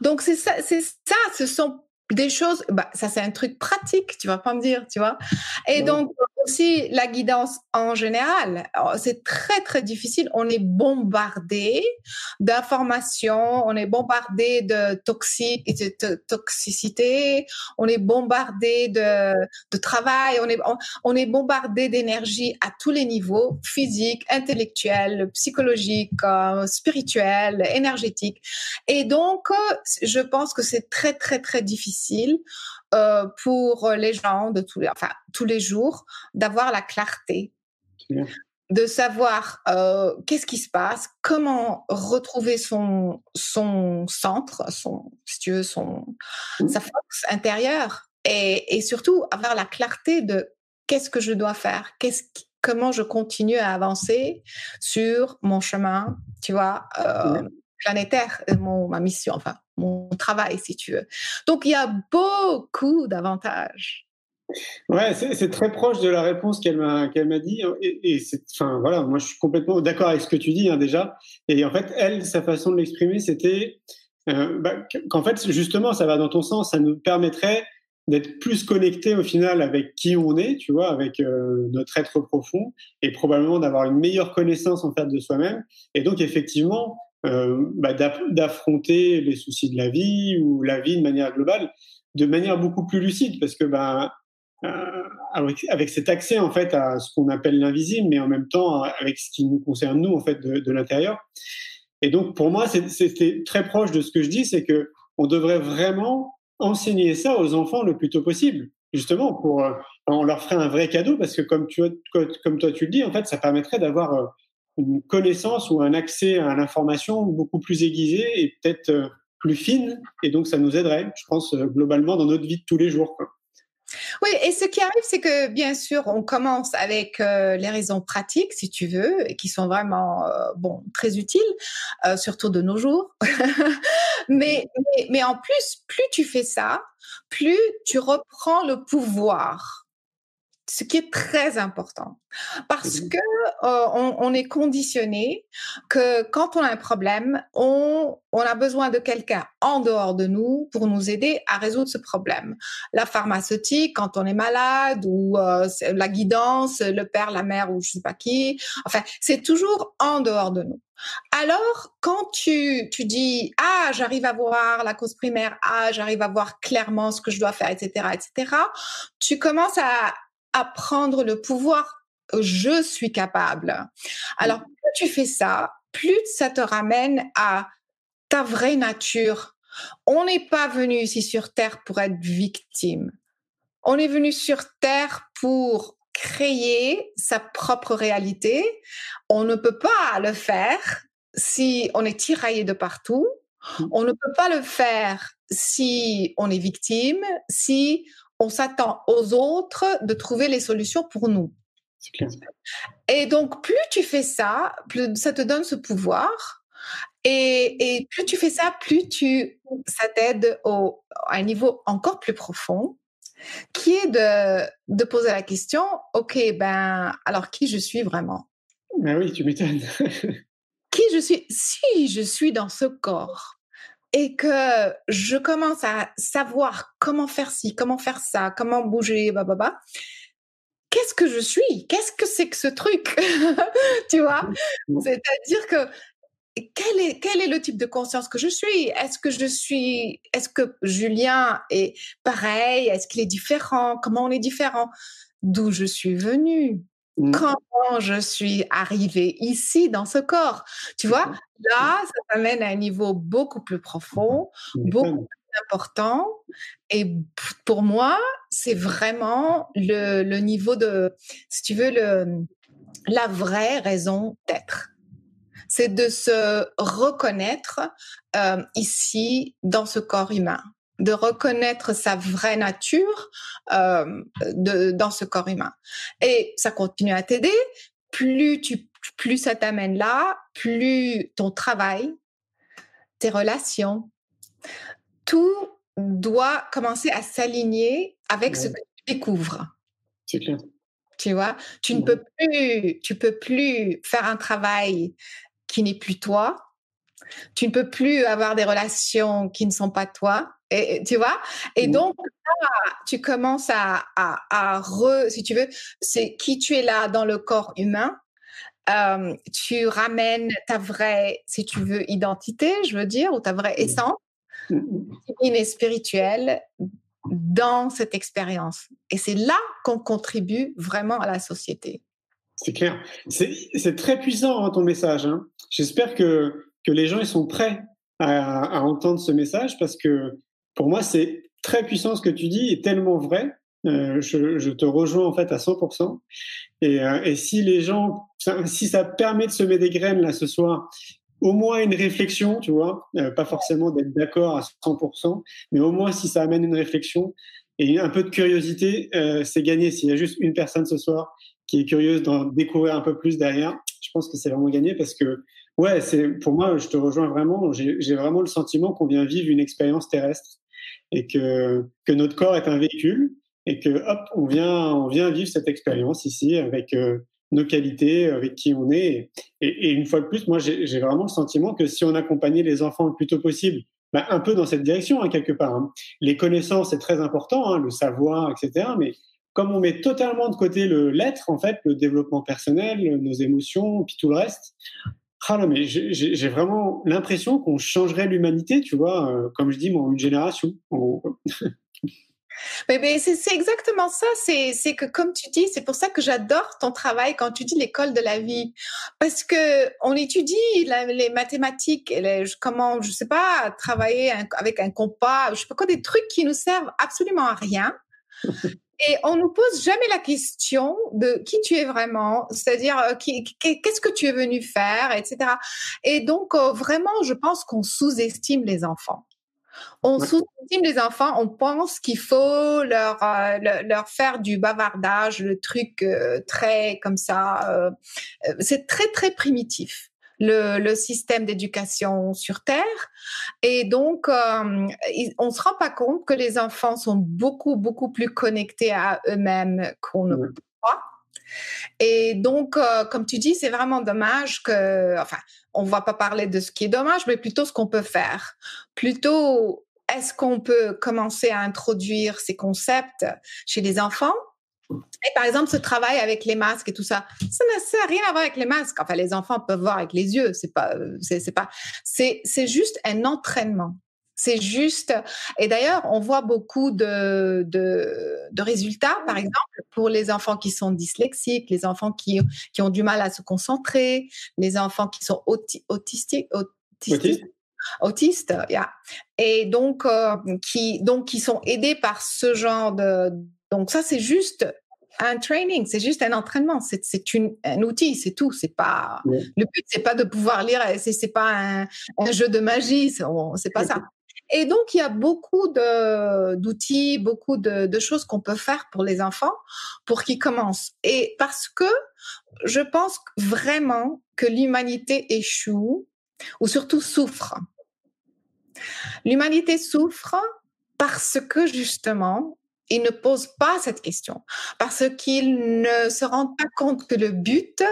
Donc c'est ça, c'est ça, ce sont des choses, bah, ça c'est un truc pratique, tu vas pas me dire, tu vois? Et donc aussi la guidance en général, c'est très très difficile. On est bombardé d'informations, on est bombardé de toxiques, de toxicité, on est bombardé de, travail, on est on, est bombardé d'énergie à tous les niveaux, physique, intellectuel, psychologique, euh, spirituel, énergétique. Et donc je pense que c'est très très très difficile euh, pour les gens de tous les, enfin, tous les jours d'avoir la clarté, de savoir euh, qu'est-ce qui se passe, comment retrouver son, son centre, son, si tu veux, son, mmh. sa force intérieure. et, et surtout avoir la clarté de qu'est-ce que je dois faire, qu'est-ce comment je continue à avancer sur mon chemin, tu vois, euh, planétaire, mon, ma mission, enfin mon travail, si tu veux. Donc il y a beaucoup d'avantages. Ouais, c'est très proche de la réponse qu'elle m'a qu'elle dit. Et, et enfin voilà, moi je suis complètement d'accord avec ce que tu dis hein, déjà. Et en fait, elle, sa façon de l'exprimer, c'était euh, bah, qu'en fait justement, ça va dans ton sens. Ça nous permettrait d'être plus connecté au final avec qui on est, tu vois, avec euh, notre être profond, et probablement d'avoir une meilleure connaissance en fait de soi-même. Et donc effectivement, euh, bah, d'affronter les soucis de la vie ou la vie de manière globale, de manière beaucoup plus lucide, parce que bah, euh, avec, cet accès en fait à ce qu'on appelle l'invisible, mais en même temps avec ce qui nous concerne nous en fait de, de l'intérieur. Et donc pour moi, c'était très proche de ce que je dis, c'est que on devrait vraiment enseigner ça aux enfants le plus tôt possible, justement, pour euh, on leur ferait un vrai cadeau parce que comme tu comme toi tu le dis, en fait, ça permettrait d'avoir euh, une connaissance ou un accès à l'information beaucoup plus aiguisé et peut-être euh, plus fine, et donc ça nous aiderait, je pense, globalement dans notre vie de tous les jours. Oui, et ce qui arrive, c'est que bien sûr, on commence avec euh, les raisons pratiques, si tu veux, qui sont vraiment euh, bon très utiles, euh, surtout de nos jours. mais, mais en plus, plus tu fais ça, plus tu reprends le pouvoir ce qui est très important parce que euh, on, on, est conditionné que quand on a un problème, on, on a besoin de quelqu'un en dehors de nous pour nous aider à résoudre ce problème. La pharmaceutique quand on est malade ou euh, la guidance, le père, la mère ou je sais pas qui. Enfin, c'est toujours en dehors de nous. Alors, quand tu, tu dis ah j'arrive à voir la cause primaire, ah j'arrive à voir clairement ce que je dois faire, etc., etc., tu commences à à prendre le pouvoir. Je suis capable. Alors, plus tu fais ça, plus ça te ramène à ta vraie nature. On n'est pas venu ici sur Terre pour être victime. On est venu sur Terre pour créer sa propre réalité. On ne peut pas le faire si on est tiraillé de partout. Mmh. On ne peut pas le faire si on est victime, si on s'attend aux autres de trouver les solutions pour nous. Et donc, plus tu fais ça, plus ça te donne ce pouvoir. Et, plus tu fais ça, plus tu, ça t'aide à un niveau encore plus profond, qui est de, de poser la question, OK, ben, alors qui je suis vraiment? Ben oui, tu m'étonnes. qui je suis? Si je suis dans ce corps, et que je commence à savoir comment faire ci, comment faire ça, comment bouger, bah, bah, bah, qu'est-ce que je suis? Qu'est-ce que c'est que ce truc? Tu vois? C'est-à-dire que quel est, quel est le type de conscience que je suis? Est-ce que je suis, est-ce que Julien est pareil? Est-ce qu'il est différent? Comment on est différent? D'où je suis venue? Comment je suis arrivée ici dans ce corps? Tu vois, là, ça t'amène à un niveau beaucoup plus profond, beaucoup plus important. Et pour moi, c'est vraiment le, le, niveau de, si tu veux, le, la vraie raison d'être. C'est de se reconnaître euh, ici dans ce corps humain de reconnaître sa vraie nature euh, de, dans ce corps humain. Et ça continue à t'aider. Plus tu, plus ça t'amène là, plus ton travail, tes relations, tout doit commencer à s'aligner avec ce que tu découvres. C'est clair. Tu vois, tu ne peux plus, tu peux plus faire un travail qui n'est plus toi. Tu ne peux plus avoir des relations qui ne sont pas toi et, tu vois? Et donc, tu commences à, à, à, re, si tu veux, c'est qui tu es là dans le corps humain. Euh, tu ramènes ta vraie, si tu veux, identité, je veux dire, ou ta vraie essence, divine et spirituelle, dans cette expérience. Et c'est là qu'on contribue vraiment à la société. C'est clair. C'est très puissant hein, ton message. Hein. J'espère que, que les gens ils sont prêts à, à, entendre ce message parce que pour moi, c'est très puissant ce que tu dis et tellement vrai. Euh, je, te rejoins en fait à 100%. Et, euh, et si les gens, si ça permet de semer des graines là ce soir, au moins une réflexion, tu vois, euh, pas forcément d'être d'accord à 100%, mais au moins si ça amène une réflexion, Et un peu de curiosité, c'est gagné. S'il y a juste une personne ce soir qui est curieuse d'en découvrir un peu plus derrière, je pense que c'est vraiment gagné parce que, ouais, c'est pour moi, je te rejoins vraiment. J'ai vraiment le sentiment qu'on vient vivre une expérience terrestre et que, notre corps est un véhicule et que, hop, on vient, on vient vivre cette expérience ici avec euh, nos qualités, avec qui on est. Et, une fois de plus, moi, j'ai vraiment le sentiment que si on accompagnait les enfants le plus tôt possible, bah, un peu dans cette direction, hein, quelque part. Hein. Les connaissances, c'est très important, hein, le savoir, etc. Mais comme on met totalement de côté l'être, en fait, le développement personnel, nos émotions, puis tout le reste, ah non, mais j'ai vraiment l'impression qu'on changerait l'humanité, tu vois, euh, comme je dis, moi, une génération. Mais, c'est exactement ça. C'est que comme tu dis, c'est pour ça que j'adore ton travail quand tu dis l'école de la vie, parce que on étudie les mathématiques, les, comment, je sais pas, travailler avec un compas, je sais pas quoi, des trucs qui nous servent absolument à rien. Et on nous pose jamais la question de qui tu es vraiment, c'est-à-dire euh, qu'est-ce que tu es venu faire, etc. Et donc euh, vraiment, je pense qu'on sous-estime les enfants. On sous-estime les enfants, on pense qu'il faut leur, euh, leur faire du bavardage, le truc euh, très comme ça. Euh, c'est très, très primitif. Le, le système d'éducation sur Terre. Et donc, on ne se rend pas compte que les enfants sont beaucoup, beaucoup plus connectés à eux-mêmes qu'on ne croit. Et donc, comme tu dis, c'est vraiment dommage que, enfin, on va pas parler de ce qui est dommage, mais plutôt ce qu'on peut faire. Plutôt, est-ce qu'on peut commencer à introduire ces concepts chez les enfants et par exemple, ce travail avec les masques et tout ça, ça n'a rien à voir avec les masques. Enfin, les enfants peuvent voir avec les yeux. C'est pas, c'est pas, c'est, juste un entraînement. C'est juste. Et d'ailleurs, on voit beaucoup de, de, résultats, par exemple, pour les enfants qui sont dyslexiques, les enfants qui, qui ont du mal à se concentrer, les enfants qui sont autistiques, autistes, et donc euh, qui donc qui sont aidés par ce genre de donc ça c'est juste un training, c'est juste un entraînement, c'est un outil, c'est tout. C'est pas le but, c'est pas de pouvoir lire, c'est c'est pas un, un, jeu de magie, c'est pas ça. Et donc, il y a beaucoup d'outils, beaucoup de, de choses qu'on peut faire pour les enfants pour qu'ils commencent. Et parce que je pense vraiment que l'humanité échoue, ou surtout souffre. L'humanité souffre parce que justement, ils ne posent pas cette question, parce qu'ils ne se rendent pas compte que le but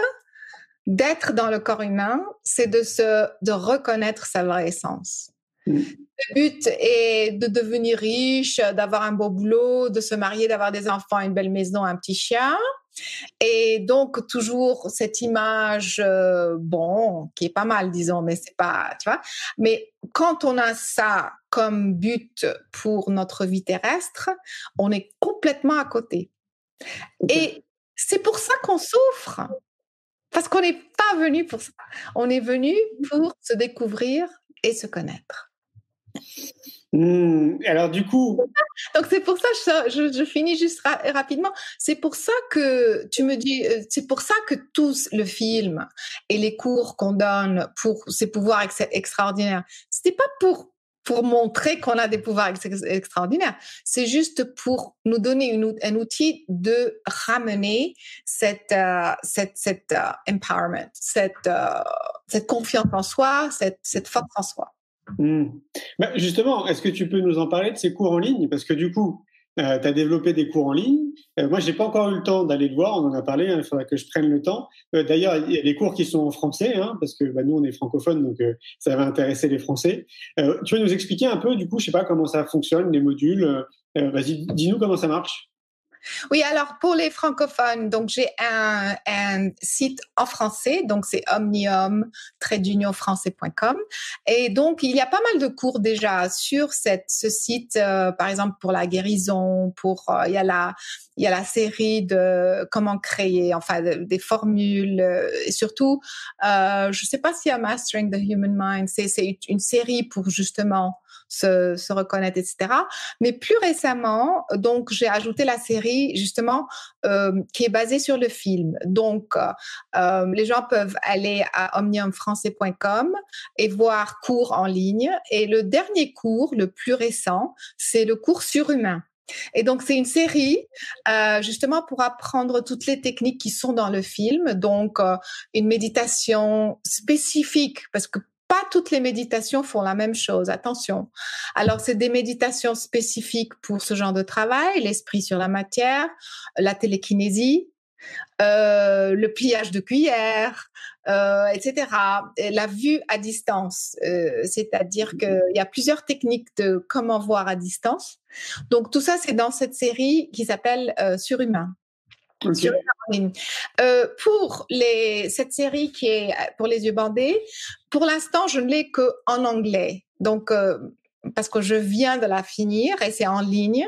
d'être dans le corps humain, c'est de se, de reconnaître sa vraie essence. Mm. Le but est de devenir riche, d'avoir un beau boulot, de se marier, d'avoir des enfants, une belle maison, un petit chien. Et donc toujours cette image, euh, bon, qui est pas mal, disons, mais c'est pas, tu vois. Mais quand on a ça comme but pour notre vie terrestre, on est complètement à côté. Et c'est pour ça qu'on souffre. Parce qu'on n'est pas venu pour ça. On est venu pour se découvrir et se connaître. Hmm, alors du coup. Donc c'est pour ça, je, je, finis juste rapidement. C'est pour ça que tu me dis, euh, c'est pour ça que tout le film et les cours qu'on donne pour ces pouvoirs ex extraordinaires, c'était pas pour pour montrer qu'on a des pouvoirs extraordinaires. C'est juste pour nous donner un outil de ramener cette, euh, euh, empowerment, cette, cette confiance en soi, cette, force en soi. Hmm. Justement, est-ce que tu peux nous en parler de ces cours en ligne? Parce que du coup, euh, tu as développé des cours en ligne. Euh, moi, j'ai pas encore eu le temps d'aller le voir. On en a parlé. Hein, il faudrait que je prenne le temps. Euh, d'ailleurs, il y a des cours qui sont en français, hein, parce que bah, nous, on est francophones, donc ça va intéresser les Français. tu veux nous expliquer un peu, du coup, je sais pas comment ça fonctionne, les modules. Vas-y, dis-nous comment ça marche. Oui, alors pour les francophones, donc j'ai un, site en français, donc c'est omnium français.com et donc il y a pas mal de cours déjà sur ce site, euh, par exemple pour la guérison, pour euh, il y a la série de comment créer, enfin des formules euh, et surtout, euh, je sais pas s'il y a Mastering the Human Mind, c'est une série pour justement se, se reconnaître, etc. Mais plus récemment, donc j'ai ajouté la série justement euh, qui est basée sur le film. Donc euh, les gens peuvent aller à omniumfrançais.com et voir cours en ligne. Et le dernier cours, le plus récent, c'est le cours surhumain. Et donc, c'est une série euh, justement pour apprendre toutes les techniques qui sont dans le film. Donc, euh, une méditation spécifique, parce que pas toutes les méditations font la même chose, attention. Alors, c'est des méditations spécifiques pour ce genre de travail, l'esprit sur la matière, la télékinésie, euh, le pliage de cuillère, euh, etc. la vue à distance, euh, c'est-à-dire Mmh qu'il y a plusieurs techniques de comment voir à distance. Donc tout ça, c'est dans cette série qui s'appelle Surhumain. Euh, pour les, cette série qui est euh, pour les yeux bandés, pour l'instant, je ne l'ai que en anglais. Donc euh, parce que je viens de la finir et c'est en ligne.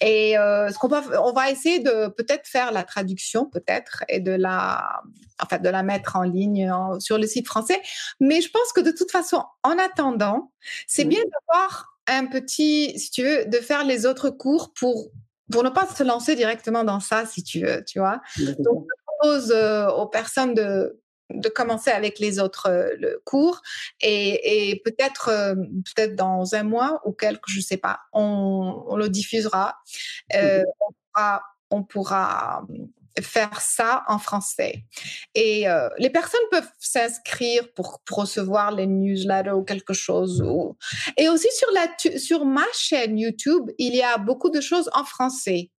Et euh, ce qu'on va, on va essayer de peut-être faire la traduction, peut-être, et de la, enfin, de la mettre en ligne en- sur le site français. Mais je pense que de toute façon, en attendant, c'est bien d'avoir un petit, si tu veux, de faire les autres cours pour pour ne pas se lancer directement dans ça, si tu veux, tu vois. Donc, je propose euh, aux personnes de, de commencer avec les autres euh, le cours et, et peut-être euh, peut-être dans un mois ou quelques, je sais pas, on, on le diffusera. On pourra, on pourra faire ça en français. Et euh, les personnes peuvent s'inscrire pour, pour recevoir les newsletters ou quelque chose. Ou... Et aussi sur, la, sur ma chaîne YouTube, il y a beaucoup de choses en français.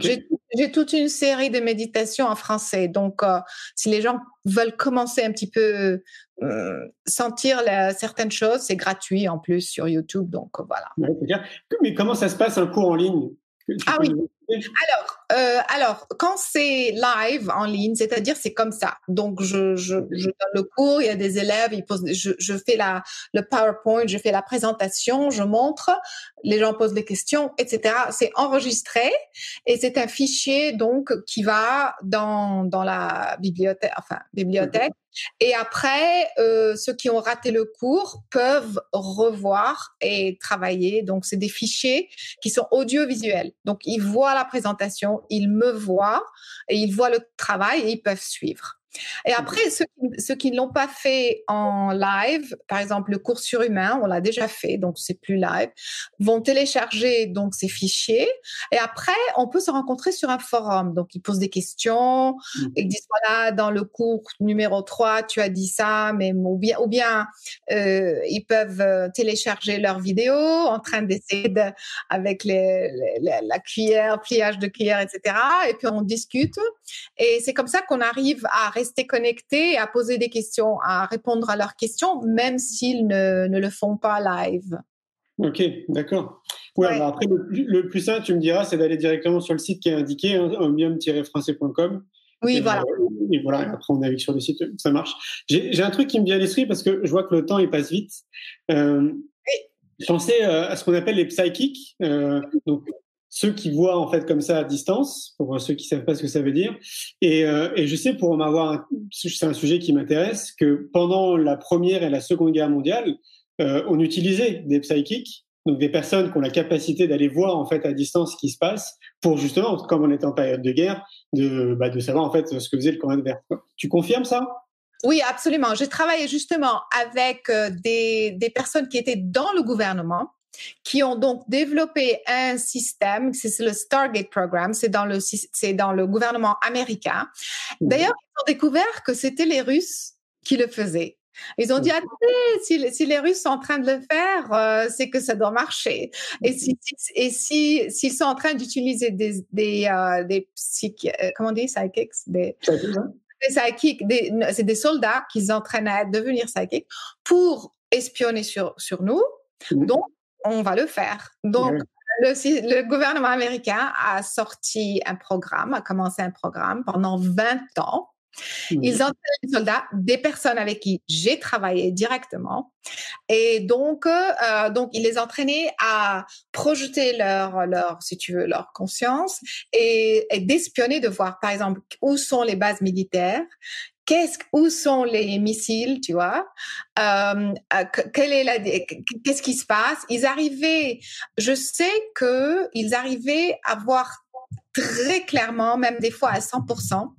J'ai toute une série de méditations en français. Donc, euh, si les gens veulent commencer un petit peu euh, sentir la- certaines choses, c'est gratuit en plus sur YouTube. Donc, voilà. Ouais. Mais comment ça se passe un cours en ligne? Ah oui. Alors, euh, alors, quand c'est live en ligne, c'est-à-dire c'est comme ça. Donc, je, je, je donne le cours, il y a des élèves, ils posent, je, je fais la, le PowerPoint, je fais la présentation, je montre, les gens posent des questions, etc. C'est enregistré et c'est un fichier donc qui va dans dans la bibliothèque, enfin bibliothèque. Et après, euh, ceux qui ont raté le cours peuvent revoir et travailler. Donc, c'est des fichiers qui sont audiovisuels. Donc, ils voient la présentation, ils me voient et ils voient le travail et ils peuvent suivre. Et après, ceux qui, ceux qui ne l'ont pas fait en live, par exemple le cours surhumain, on l'a déjà fait, donc c'est plus live, vont télécharger donc ces fichiers. Et après, on peut se rencontrer sur un forum. Donc, ils posent des questions, Mhm. ils disent voilà, dans le cours numéro 3, tu as dit ça, mais ou bien, ou bien euh, ils peuvent euh, télécharger leur vidéo en train d'essayer de, avec les, les- la, la cuillère, pliage de cuillère, etc. Et puis on discute. Et c'est comme ça qu'on arrive à rester connecté, à poser des questions, à répondre à leurs questions, même s'ils ne, ne le font pas live. Ok, d'accord. Ouais, Ouais. alors après, le plus, le plus simple, tu me diras, c'est d'aller directement sur le site qui est indiqué, hein, omium-français.com. Oui, Et voilà. Et voilà, après on navigue sur le site, ça marche. J'ai j'ai un truc qui me vient à l'esprit parce que je vois que le temps il passe vite. Euh, je pensais euh, à ce qu'on appelle les psychics, euh, donc ceux qui voient en fait comme ça à distance, pour ceux qui savent pas ce que ça veut dire. Et, euh, je sais pour m'avoir, c'est un sujet qui m'intéresse, que pendant la première et la seconde guerre mondiale, euh, on utilisait des psychics, donc des personnes qui ont la capacité d'aller voir en fait à distance ce qui se passe, pour justement, comme on était en période de guerre, de, bah, de savoir en fait ce que faisait le camp adverse. Tu confirmes ça? Oui, absolument. J'ai travaillé justement avec euh, des personnes qui étaient dans le gouvernement, qui ont donc développé un système, c'est le Stargate Program, c'est dans le c'est dans le gouvernement américain. D'ailleurs, ils ont découvert que c'était les Russes qui le faisaient. Ils ont dit, attendez, si, les- si les Russes sont en train de le faire, euh, c'est que ça doit marcher. Et si, si- et si, s'ils sont en train d'utiliser des, des, euh, des euh, comment on dit, psychics, des, psychics, des- c'est des soldats qui s'entraînent à devenir psychiques pour espionner sur, sur nous. Donc, on va le faire. Donc, le gouvernement américain a sorti un programme, a commencé un programme pendant 20 ans. Ils entraînent les soldats, des personnes avec qui j'ai travaillé directement. Et donc, euh, donc, ils les entraînaient à projeter leur, leur, si tu veux, leur conscience et, et d'espionner, de voir, par exemple, où sont les bases militaires, qu'est-ce, où sont les missiles, tu vois, euh, euh, que- quelle est la, qu'est-ce qui se passe. Ils arrivaient, je sais que ils arrivaient à voir très clairement, même des fois à 100%,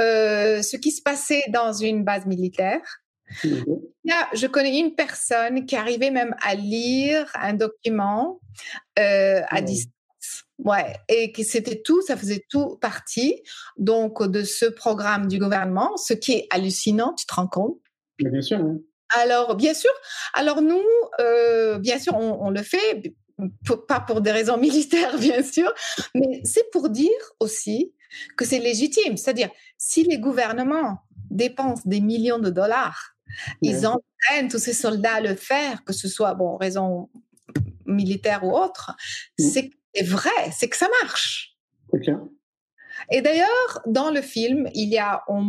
euh, ce qui se passait dans une base militaire. Mhm. Là, je connais une personne qui arrivait même à lire un document euh, à distance. Ouais, et que c'était tout, ça faisait tout partie donc de ce programme du gouvernement, ce qui est hallucinant, tu te rends compte? Bien sûr. Alors, bien sûr. Alors nous, euh, bien sûr, on, le fait, pas pour des raisons militaires, bien sûr, mais c'est pour dire aussi que c'est légitime. C'est-à-dire, si les gouvernements dépensent des millions de dollars, ils entraînent tous ces soldats à le faire, que ce soit, bon, raison militaire ou autre, c'est vrai, c'est que ça marche. Et d'ailleurs, dans le film, il y a, on,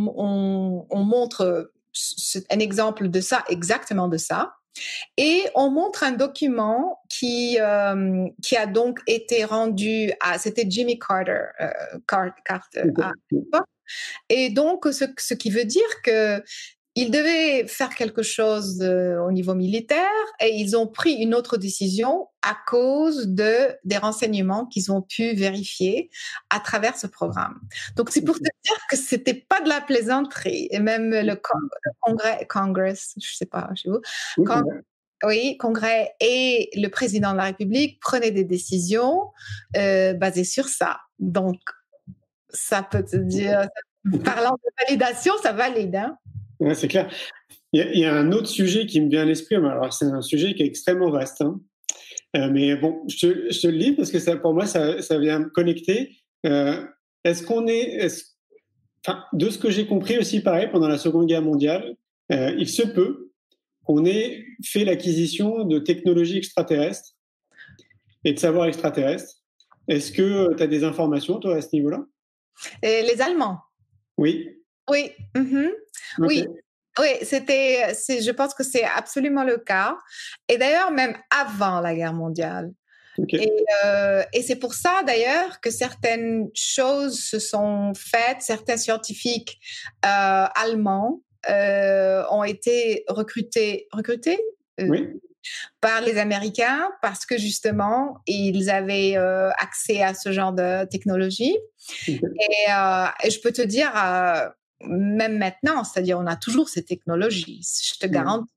montre un exemple de ça, exactement de ça. Et on montre un document qui, euh, qui a donc été rendu à, c'était Jimmy Carter, euh, Carter et donc, ce, ce, qui veut dire que ils devaient faire quelque chose au niveau militaire et ils ont pris une autre décision à cause de des renseignements qu'ils ont pu vérifier à travers ce programme. Donc c'est pour te dire que c'était pas de la plaisanterie et même le, congrès, Congress, je sais pas chez vous, oui, congrès et le président de la République prenaient des décisions euh, basées sur ça. Donc ça peut te dire, parlant de validation, ça valide. Hein c'est clair. Il y, a, un autre sujet qui me vient à l'esprit. Alors, c'est un sujet qui est extrêmement vaste. Hein. Euh, mais bon, je te, je te, le lis parce que ça, pour moi, ça, ça vient me connecter. Euh, est-ce qu'on est, enfin, de ce que j'ai compris aussi, pareil, pendant la Seconde Guerre mondiale, euh, il se peut qu'on ait fait l'acquisition de technologies extraterrestres et de savoir extraterrestres. Est-ce que tu as des informations, toi, à ce niveau-là? Les Allemands? Oui. Oui. Mm-hmm. Oui. Oui, c'était, je pense que c'est absolument le cas. Et d'ailleurs, même avant la guerre mondiale. Euh, et, c'est pour ça d'ailleurs que certaines choses se sont faites, certains scientifiques euh, allemands euh, ont été recrutés, recrutés par les Américains parce que justement ils avaient accès à ce genre de technologie. Et, et, je peux te dire, même maintenant, c'est-à-dire on a toujours ces technologies, je te garantis.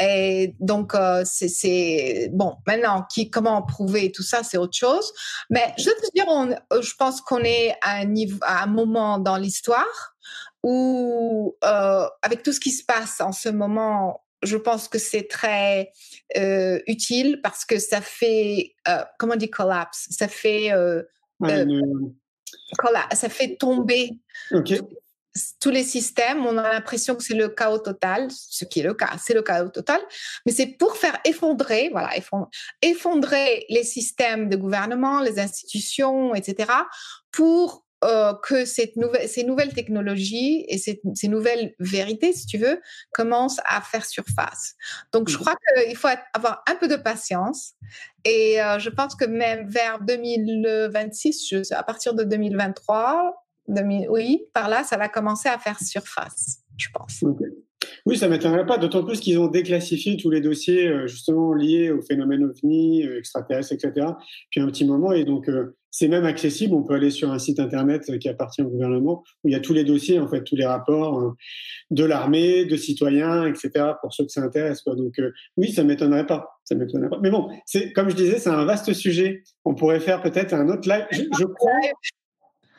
Et donc, euh, c'est bon. Maintenant, qui, comment prouver tout ça, c'est autre chose. Mais je veux te dire, on, euh, je pense qu'on est à un niveau, à un moment dans l'histoire où, euh, avec tout ce qui se passe en ce moment, je pense que c'est très euh, utile parce que ça fait, comment on dit collapse, ça fait, ça fait tomber tous les systèmes, on a l'impression que c'est le chaos total, ce qui est le cas, c'est le chaos total, mais c'est pour faire effondrer, voilà, effondrer, les systèmes de gouvernement, les institutions, etc., pour euh, que cette nouvelle, ces nouvelles technologies et ces, nouvelles vérités, si tu veux, commencent à faire surface. Donc, je mmh. crois qu'il faut avoir un peu de patience. Et euh, je pense que même vers 2026, à partir de 2023, oui, par là, ça va commencer à faire surface, je pense. Oui, ça ne m'étonnerait pas, d'autant plus qu'ils ont déclassifié tous les dossiers euh, justement liés au phénomène ovni, euh, extraterrestre, etc. Puis un petit moment, et donc euh, c'est même accessible. On peut aller sur un site internet qui appartient au gouvernement où il y a tous les dossiers, en fait, tous les rapports de l'armée, de citoyens, etc. Pour ceux que ça intéresse. Quoi. Donc oui, ça m'étonnerait pas. Ça m'étonnerait pas. Mais bon, c'est comme je disais, c'est un vaste sujet. On pourrait faire peut-être un autre live. je crois.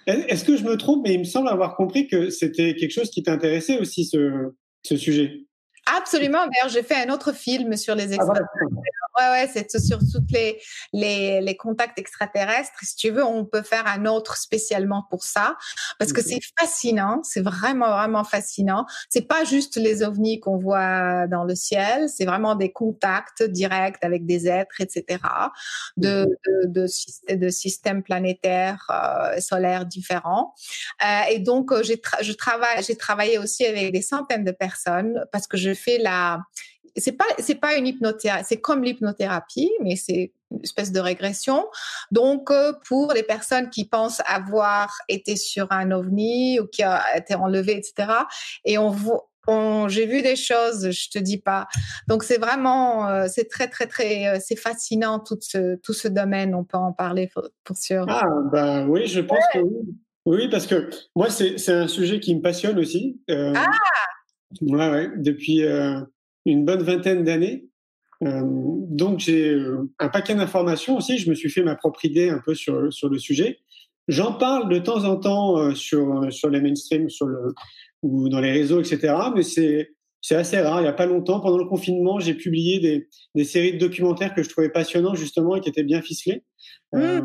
Est-ce que je me trompe, mais il me semble avoir compris que c'était quelque chose qui t'intéressait aussi, ce, ce sujet. Absolument. D'ailleurs, j'ai fait un autre film sur les ah, extraterrestres. ouais, ouais, c'est sur toutes les, les, les, contacts extraterrestres. Si tu veux, on peut faire un autre spécialement pour ça, parce que c'est fascinant. C'est vraiment, vraiment fascinant. C'est pas juste les ovnis qu'on voit dans le ciel. C'est vraiment des contacts directs avec des êtres, etc. De, de, de, systèmes planétaires, euh, solaires différents. Euh, et donc, euh, j'ai je travaille, j'ai travaillé aussi avec des centaines de personnes parce que je fait la c'est pas c'est pas une hypnothérapie, c'est comme l'hypnothérapie, mais c'est une espèce de régression. Donc euh, pour les personnes qui pensent avoir été sur un ovni ou qui a été enlevé, etc. Et on on, j'ai vu des choses, je te dis pas. Donc c'est vraiment, euh, c'est très très très, euh, c'est fascinant tout ce tout ce domaine. On peut en parler pour, sûr. Ah ben oui, je pense que oui. Oui, parce que moi c'est un sujet qui me passionne aussi. ah Ouais, ouais, depuis euh, une bonne vingtaine d'années. donc j'ai un paquet d'informations aussi. Je me suis fait ma propre idée un peu sur sur le sujet. J'en parle de temps en temps sur sur les mainstream, sur le ou dans les réseaux, etc. Mais c'est c'est assez rare. Il n'y a pas longtemps, pendant le confinement, j'ai publié des, des, séries de documentaires que je trouvais passionnants justement et qui étaient bien ficelés. Mmh. Euh,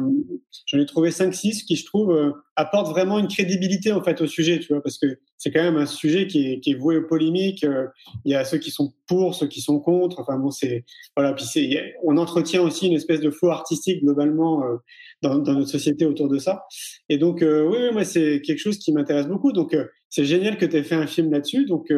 J'en ai trouvé 5-6 qui, je trouve, euh, apportent vraiment une crédibilité en fait au sujet, tu vois, parce que c'est quand même un sujet qui est, qui est voué aux polémiques. Euh, il y a ceux qui sont pour, ceux qui sont contre. Enfin bon, c'est voilà. Puis c'est, on entretient aussi une espèce de flou artistique globalement euh, dans, dans, notre société autour de ça. Et donc, oui, oui, moi c'est quelque chose qui m'intéresse beaucoup. Donc, c'est génial que tu aies fait un film là-dessus. Donc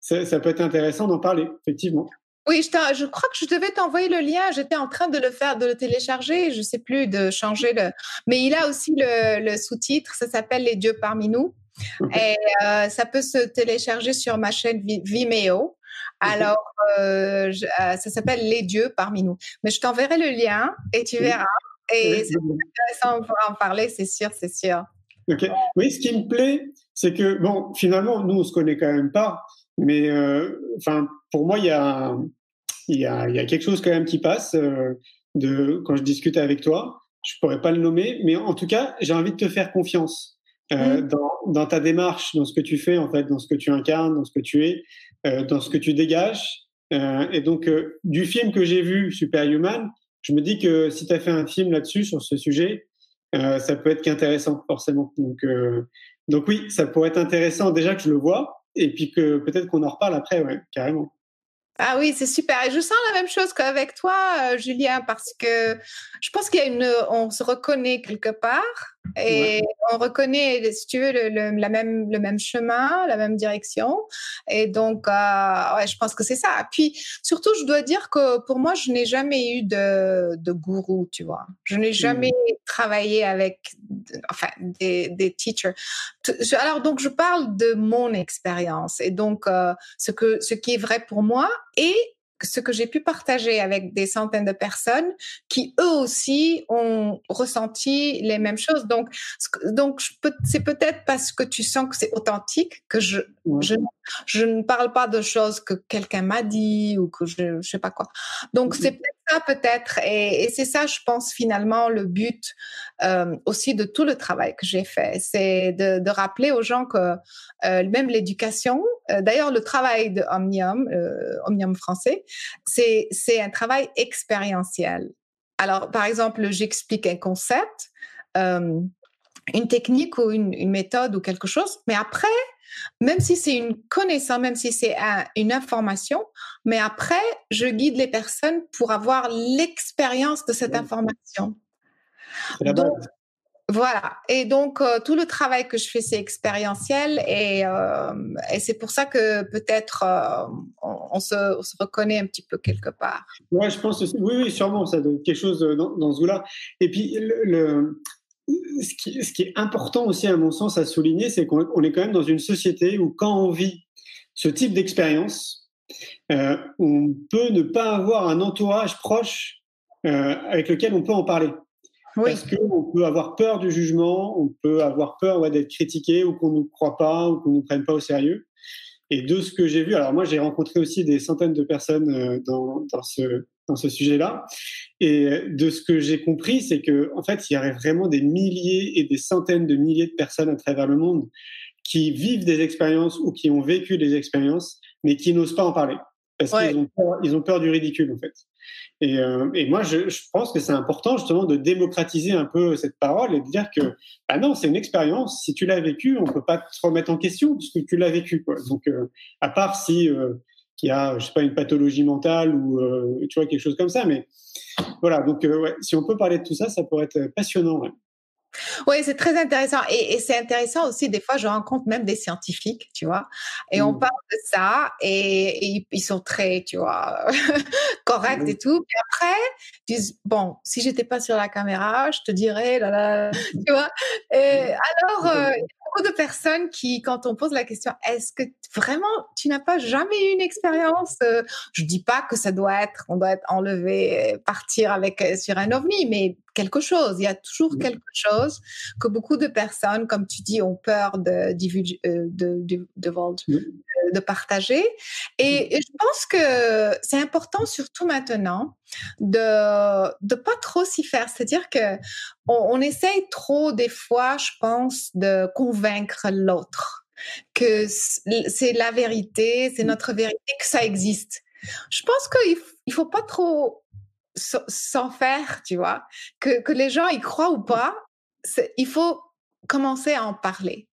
ça, peut être intéressant d'en parler, effectivement. Oui, je, je, crois que je devais t'envoyer le lien. J'étais en train de le faire, de le télécharger. Je sais plus de changer le. Mais il a aussi le, sous-titre. Ça s'appelle Les dieux parmi nous. Et euh, ça peut se télécharger sur ma chaîne Vimeo. Alors, euh, euh, ça s'appelle Les dieux parmi nous. Mais je t'enverrai le lien et tu verras. Et c'est intéressant, on pourra en parler, c'est sûr, c'est sûr. Oui, ce qui me plaît, c'est que, bon, finalement, nous, on se connaît quand même pas. Mais euh, enfin, pour moi, il y a, y, a, y a quelque chose quand même qui passe euh, de quand je discute avec toi. Je pourrais pas le nommer, mais en tout cas, j'ai envie de te faire confiance. Euh, mmh. dans, dans, ta démarche, dans ce que tu fais, en fait, dans ce que tu incarnes, dans ce que tu es, euh, dans ce que tu dégages. Euh, et donc, euh, du film que j'ai vu, Superhuman, je me dis que si tu as fait un film là-dessus, sur ce sujet, ça peut être qu'intéressant, forcément. Donc, donc oui, ça pourrait être intéressant déjà que je le vois et puis que peut-être qu'on en reparle après, carrément. Ah oui, c'est super. Et je sens la même chose qu'avec toi, euh, Julien, parce que je pense qu'il y a une, on se reconnaît quelque part. Et on reconnaît, si tu veux, le, la même, le même chemin, la même direction. Et donc, euh, ouais, je pense que c'est ça. Puis, surtout, je dois dire que pour moi, je n'ai jamais eu de, de gourou, tu vois. Je n'ai jamais travaillé avec, enfin, des, des teachers. Alors, donc, je parle de mon expérience et donc euh, ce que, ce qui est vrai pour moi et ce que j'ai pu partager avec des centaines de personnes qui eux aussi ont ressenti les mêmes choses. Donc, donc c'est peut-être parce que tu sens que c'est authentique que je, je, je, ne parle pas de choses que quelqu'un m'a dit ou que je, je sais pas quoi. Donc, c'est peut-être ça peut-être. Et, c'est ça, je pense, finalement, le but euh, aussi de tout le travail que j'ai fait. C'est de, de, rappeler aux gens que euh, même l'éducation, euh, d'ailleurs, le travail de Omnium, euh, Omnium français, c'est, c'est un travail expérientiel. Alors, par exemple, j'explique un concept, euh, une technique ou une, une, méthode ou quelque chose, mais après, même si c'est une connaissance, même si c'est un, une information, mais après, je guide les personnes pour avoir l'expérience de cette information. Donc, voilà. Et donc, euh, tout le travail que je fais, c'est expérientiel et, euh, et c'est pour ça que peut-être euh, on, on, se, on, se, reconnaît un petit peu quelque part. Ouais, je pense aussi. Oui, oui, sûrement, ça donne quelque chose dans, dans ce goût-là. Et puis, le, le ce, qui, ce, qui, est important aussi, à mon sens, à souligner, c'est qu'on est quand même dans une société où quand on vit ce type d'expérience, euh, on peut ne pas avoir un entourage proche avec lequel on peut en parler. Oui. Parce qu'on peut avoir peur du jugement, on peut avoir peur ouais, d'être critiqué ou qu'on ne nous croit pas ou qu'on ne nous prenne pas au sérieux. Et de ce que j'ai vu, alors moi j'ai rencontré aussi des centaines de personnes euh, dans, dans ce, dans ce sujet-là. Et de ce que j'ai compris, c'est que en fait, il y aurait vraiment des milliers et des centaines de milliers de personnes à travers le monde qui vivent des expériences ou qui ont vécu des expériences, mais qui n'osent pas en parler parce ouais. qu'ils ont, peur du ridicule en fait. Et, euh, et moi, je, je, pense que c'est important justement de démocratiser un peu cette parole et de dire que, bah non, c'est une expérience. Si tu l'as vécu, on peut pas te remettre en question puisque tu l'as vécu. Quoi. Donc, euh, à part si euh, y a, je sais pas, une pathologie mentale ou euh, tu vois quelque chose comme ça, mais voilà. Donc, euh, ouais, si on peut parler de tout ça, ça pourrait être passionnant. Ouais. Oui, c'est très intéressant. Et, et c'est intéressant aussi, des fois, je rencontre même des scientifiques, tu vois, et mmh. on parle de ça, et, et, ils sont très, tu vois, corrects mmh. et tout. Puis après, ils disent, bon, si j'étais pas sur la caméra, je te dirais, là, là, tu vois. Et alors, euh, beaucoup de personnes qui, quand on pose la question, est-ce que vraiment, tu n'as pas jamais eu une expérience euh, Je dis pas que ça doit être, on doit être enlevé, partir avec euh, sur un ovni, mais quelque chose. Il y a toujours quelque chose que beaucoup de personnes, comme tu dis, ont peur de, de, de, de, de de partager. Et, et, je pense que c'est important, surtout maintenant, de de pas trop s'y faire. C'est-à-dire que on, on, essaye trop des fois, je pense, de convaincre l'autre que c'est la vérité, c'est notre vérité, que ça existe. Je pense qu'il il faut pas trop s'en faire, tu vois, que, que les gens y croient ou pas. Il faut commencer à en parler.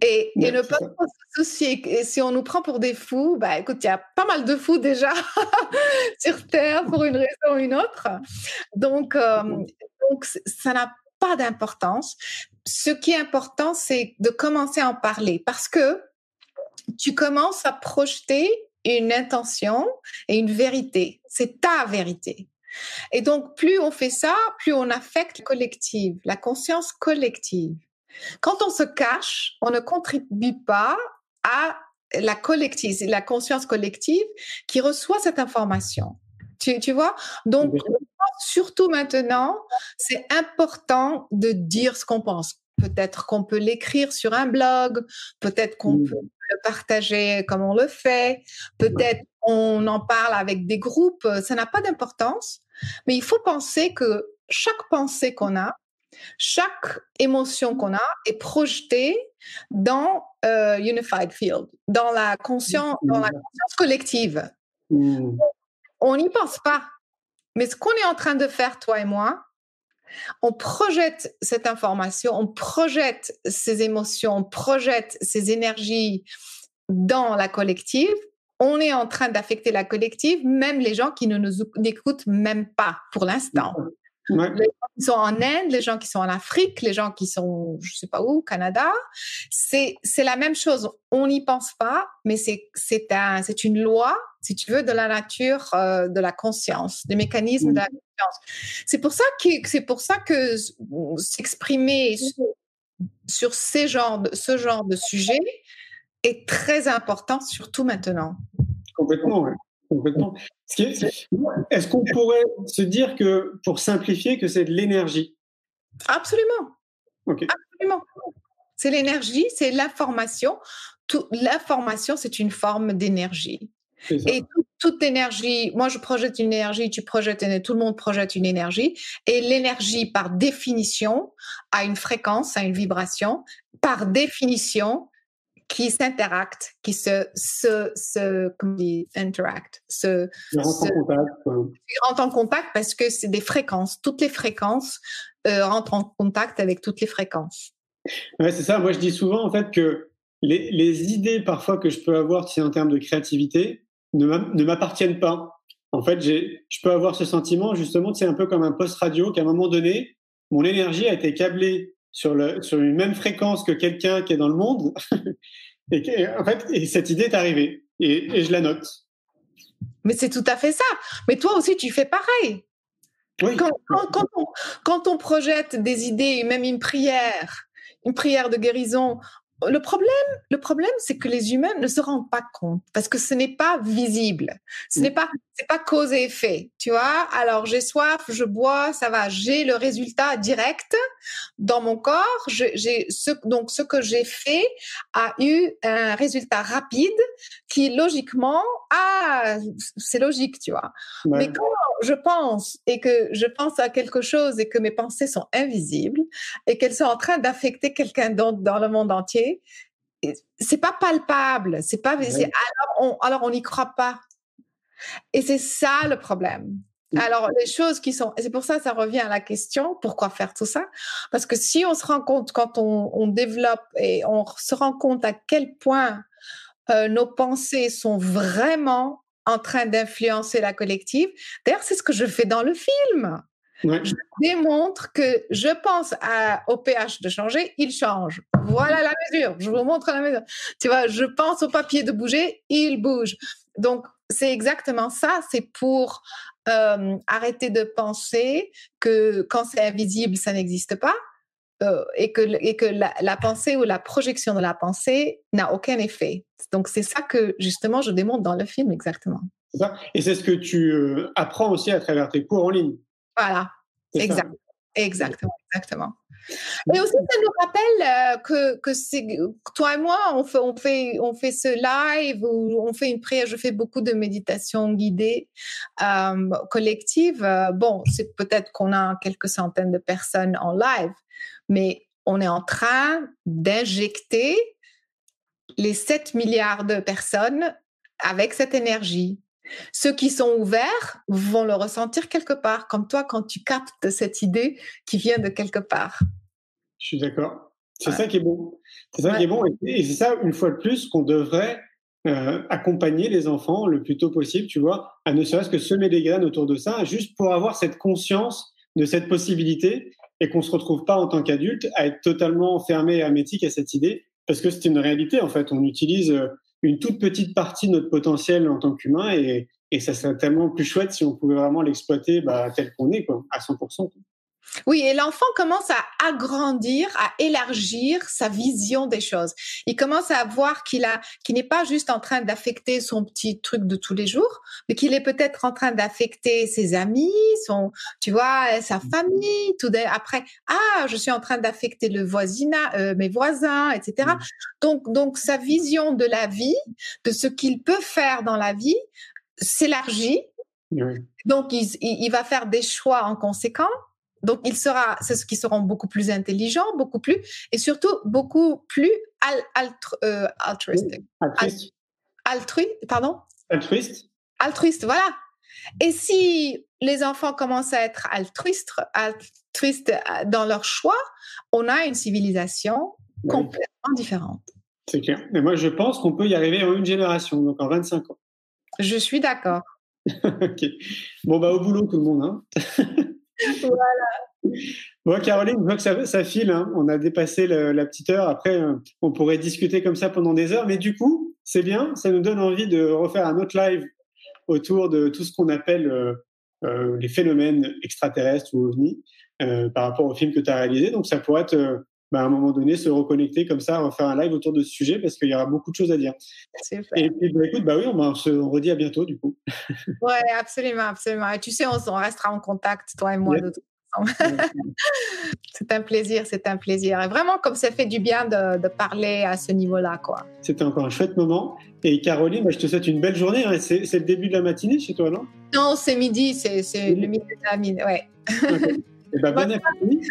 Et, et ne pas se soucier. Et si on nous prend pour des fous, bah écoute, il y a pas mal de fous déjà sur Terre pour une raison ou une autre. Donc, euh, donc ça n'a pas d'importance. Ce qui est important, c'est de commencer à en parler parce que tu commences à projeter une intention et une vérité. C'est ta vérité. Et donc, plus on fait ça, plus on affecte le collectif, la conscience collective. Quand on se cache, on ne contribue pas à la collective, la conscience collective qui reçoit cette information. Tu, tu vois? Donc, surtout maintenant, c'est important de dire ce qu'on pense. Peut-être qu'on peut l'écrire sur un blog, peut-être qu'on peut le partager comme on le fait, peut-être on en parle avec des groupes, ça n'a pas d'importance, mais il faut penser que chaque pensée qu'on a, chaque émotion qu'on a est projetée dans euh, Unified Field, dans la conscience, dans la conscience collective. Mmh. On n'y pense pas. Mais ce qu'on est en train de faire, toi et moi, on projette cette information, on projette ces émotions, on projette ces énergies dans la collective. On est en train d'affecter la collective, même les gens qui ne nous écoutent même pas pour l'instant. Les gens qui sont en Inde, les gens qui sont en Afrique, les gens qui sont, je sais pas où, Canada, c'est c'est la même chose. On n'y pense pas, mais c'est c'est un c'est une loi, si tu veux, de la nature, euh, de la conscience, des mécanismes de la conscience. C'est pour ça que c'est pour ça que s'exprimer sur, ces genres de, ce genre de sujet est très important, surtout maintenant. Complètement, oui. Complètement. Est-ce qu'on pourrait se dire que, pour simplifier, que c'est de l'énergie? Absolument. Absolument. C'est l'énergie, c'est l'information. L'information, c'est une forme d'énergie. Et toute, énergie, moi je projette une énergie, tu projettes une, tout le monde projette une énergie. Et l'énergie, par définition, a une fréquence, a une vibration. Par définition, qui s'interactent, qui se, se, se comment dit, interact, se, rentrent, en contact, rentrent en contact parce que c'est des fréquences. Toutes les fréquences euh, rentrent en contact avec toutes les fréquences. Ouais, c'est ça. Moi, je dis souvent en fait que les, les idées parfois que je peux avoir, en termes de créativité, ne m'appartiennent pas. En fait, je peux avoir ce sentiment justement, c'est un peu comme un poste radio qu'à un moment donné, mon énergie a été câblée sur, le, sur une même fréquence que quelqu'un qui est dans le monde. et en fait, et cette idée est arrivée et, et je la note. Mais c'est tout à fait ça. Mais toi aussi, tu fais pareil. Oui. Quand, quand, on, quand, on, projette des idées, même une prière, une prière de guérison, le problème, le problème, c'est que les humains ne se rendent pas compte parce que ce n'est pas visible. Ce n'est pas, c'est pas cause et effet. Tu vois? Alors, j'ai soif, je bois, ça va. J'ai le résultat direct dans mon corps. J'ai ce, donc, ce que j'ai fait a eu un résultat rapide qui, logiquement, ah, c'est logique, tu vois. Mais quand je pense et que je pense à quelque chose et que mes pensées sont invisibles et qu'elles sont en train d'affecter quelqu'un d'autre dans le monde entier, c'est pas palpable, c'est pas. Alors on alors on n'y croit pas. Et c'est ça le problème. Alors, les choses qui sont, c'est pour ça ça revient à la question, pourquoi faire tout ça? Parce que si on se rend compte, quand on, on développe et on se rend compte à quel point euh, nos pensées sont vraiment en train d'influencer la collective. D'ailleurs, c'est ce que je fais dans le film. Je démontre que je pense à, au pH de changer, il change. Voilà la mesure. Je vous montre la mesure. Tu vois, je pense au papier de bouger, il bouge. Donc, c'est exactement ça. C'est pour euh, arrêter de penser que quand c'est invisible, ça n'existe pas. Euh, et que, et que la, pensée ou la projection de la pensée n'a aucun effet. Donc c'est ça que justement je démontre dans le film exactement. Ça. Et c'est ce que tu euh, apprends aussi à travers tes cours en ligne. Voilà, exact. exactement, exactement. Et aussi, ça nous rappelle euh, que, toi et moi, on fait, ce live ou on fait une prière. Je fais beaucoup de méditation guidée euh, collective. Euh, bon, c'est peut-être qu'on a quelques centaines de personnes en live, mais on est en train d'injecter les 7 milliards de personnes avec cette énergie. Ceux qui sont ouverts vont le ressentir quelque part, comme toi quand tu captes cette idée qui vient de quelque part. Je suis d'accord. C'est ça qui est bon. C'est ça qui est bon. Et, c'est ça, une fois de plus, qu'on devrait euh, accompagner les enfants le plus tôt possible, tu vois, à ne serait-ce que semer des graines autour de ça, juste pour avoir cette conscience de cette possibilité et qu'on se retrouve pas en tant qu'adulte à être totalement fermé et hermétique à cette idée, parce que c'est une réalité en fait. On utilise euh, une toute petite partie de notre potentiel en tant qu'humain et, et ça serait tellement plus chouette si on pouvait vraiment l'exploiter bah, tel qu'on est, quoi, à 100%. Oui, et l'enfant commence à agrandir, à élargir sa vision des choses. Il commence à voir qu'il a, qu'il n'est pas juste en train d'affecter son petit truc de tous les jours, mais qu'il est peut-être en train d'affecter ses amis, son, tu vois, sa mmh. famille. Tout après, ah, je suis en train d'affecter le voisinat, euh, mes voisins, etc. Mmh. Donc, donc sa vision de la vie, de ce qu'il peut faire dans la vie, s'élargit. Donc, il, il va faire des choix en conséquence donc, il sera, c'est ce qui seront beaucoup plus intelligents, beaucoup plus, et surtout beaucoup plus euh, altruiste. altruiste. pardon? Altruiste. Altruiste, voilà. Et si les enfants commencent à être altruistes, altruistes euh, dans leur choix, on a une civilisation complètement différente. C'est clair. Mais moi, je pense qu'on peut y arriver en une génération, donc en 25 ans. Je suis d'accord. ok. Bon, bah, au boulot, tout le monde. Hein voilà. Bon, Caroline, je vois que ça, file. Hein. On a dépassé la petite heure. Après, euh, on pourrait discuter comme ça pendant des heures. Mais du coup, c'est bien. Ça nous donne envie de refaire un autre live autour de tout ce qu'on appelle euh, euh, les phénomènes extraterrestres ou ovnis par rapport au film que tu as réalisé. Donc, ça pourrait être bah, à un moment donné, se reconnecter comme ça, refaire un live autour de ce sujet parce qu'il y aura beaucoup de choses à dire. Et puis, bah, écoute, bah oui, on, se redit à bientôt du coup. Oui, absolument, absolument. Et tu sais, on, restera en contact, toi et moi, de toute façon. c'est un plaisir, c'est un plaisir. Et vraiment, comme ça fait du bien de, parler à ce niveau-là, quoi. C'était encore un chouette moment. Et Caroline, bah, je te souhaite une belle journée. Hein. C'est, le début de la matinée chez toi, non? Non, c'est midi, c'est, le midi de la mine, ouais. Et bah, bon appétit.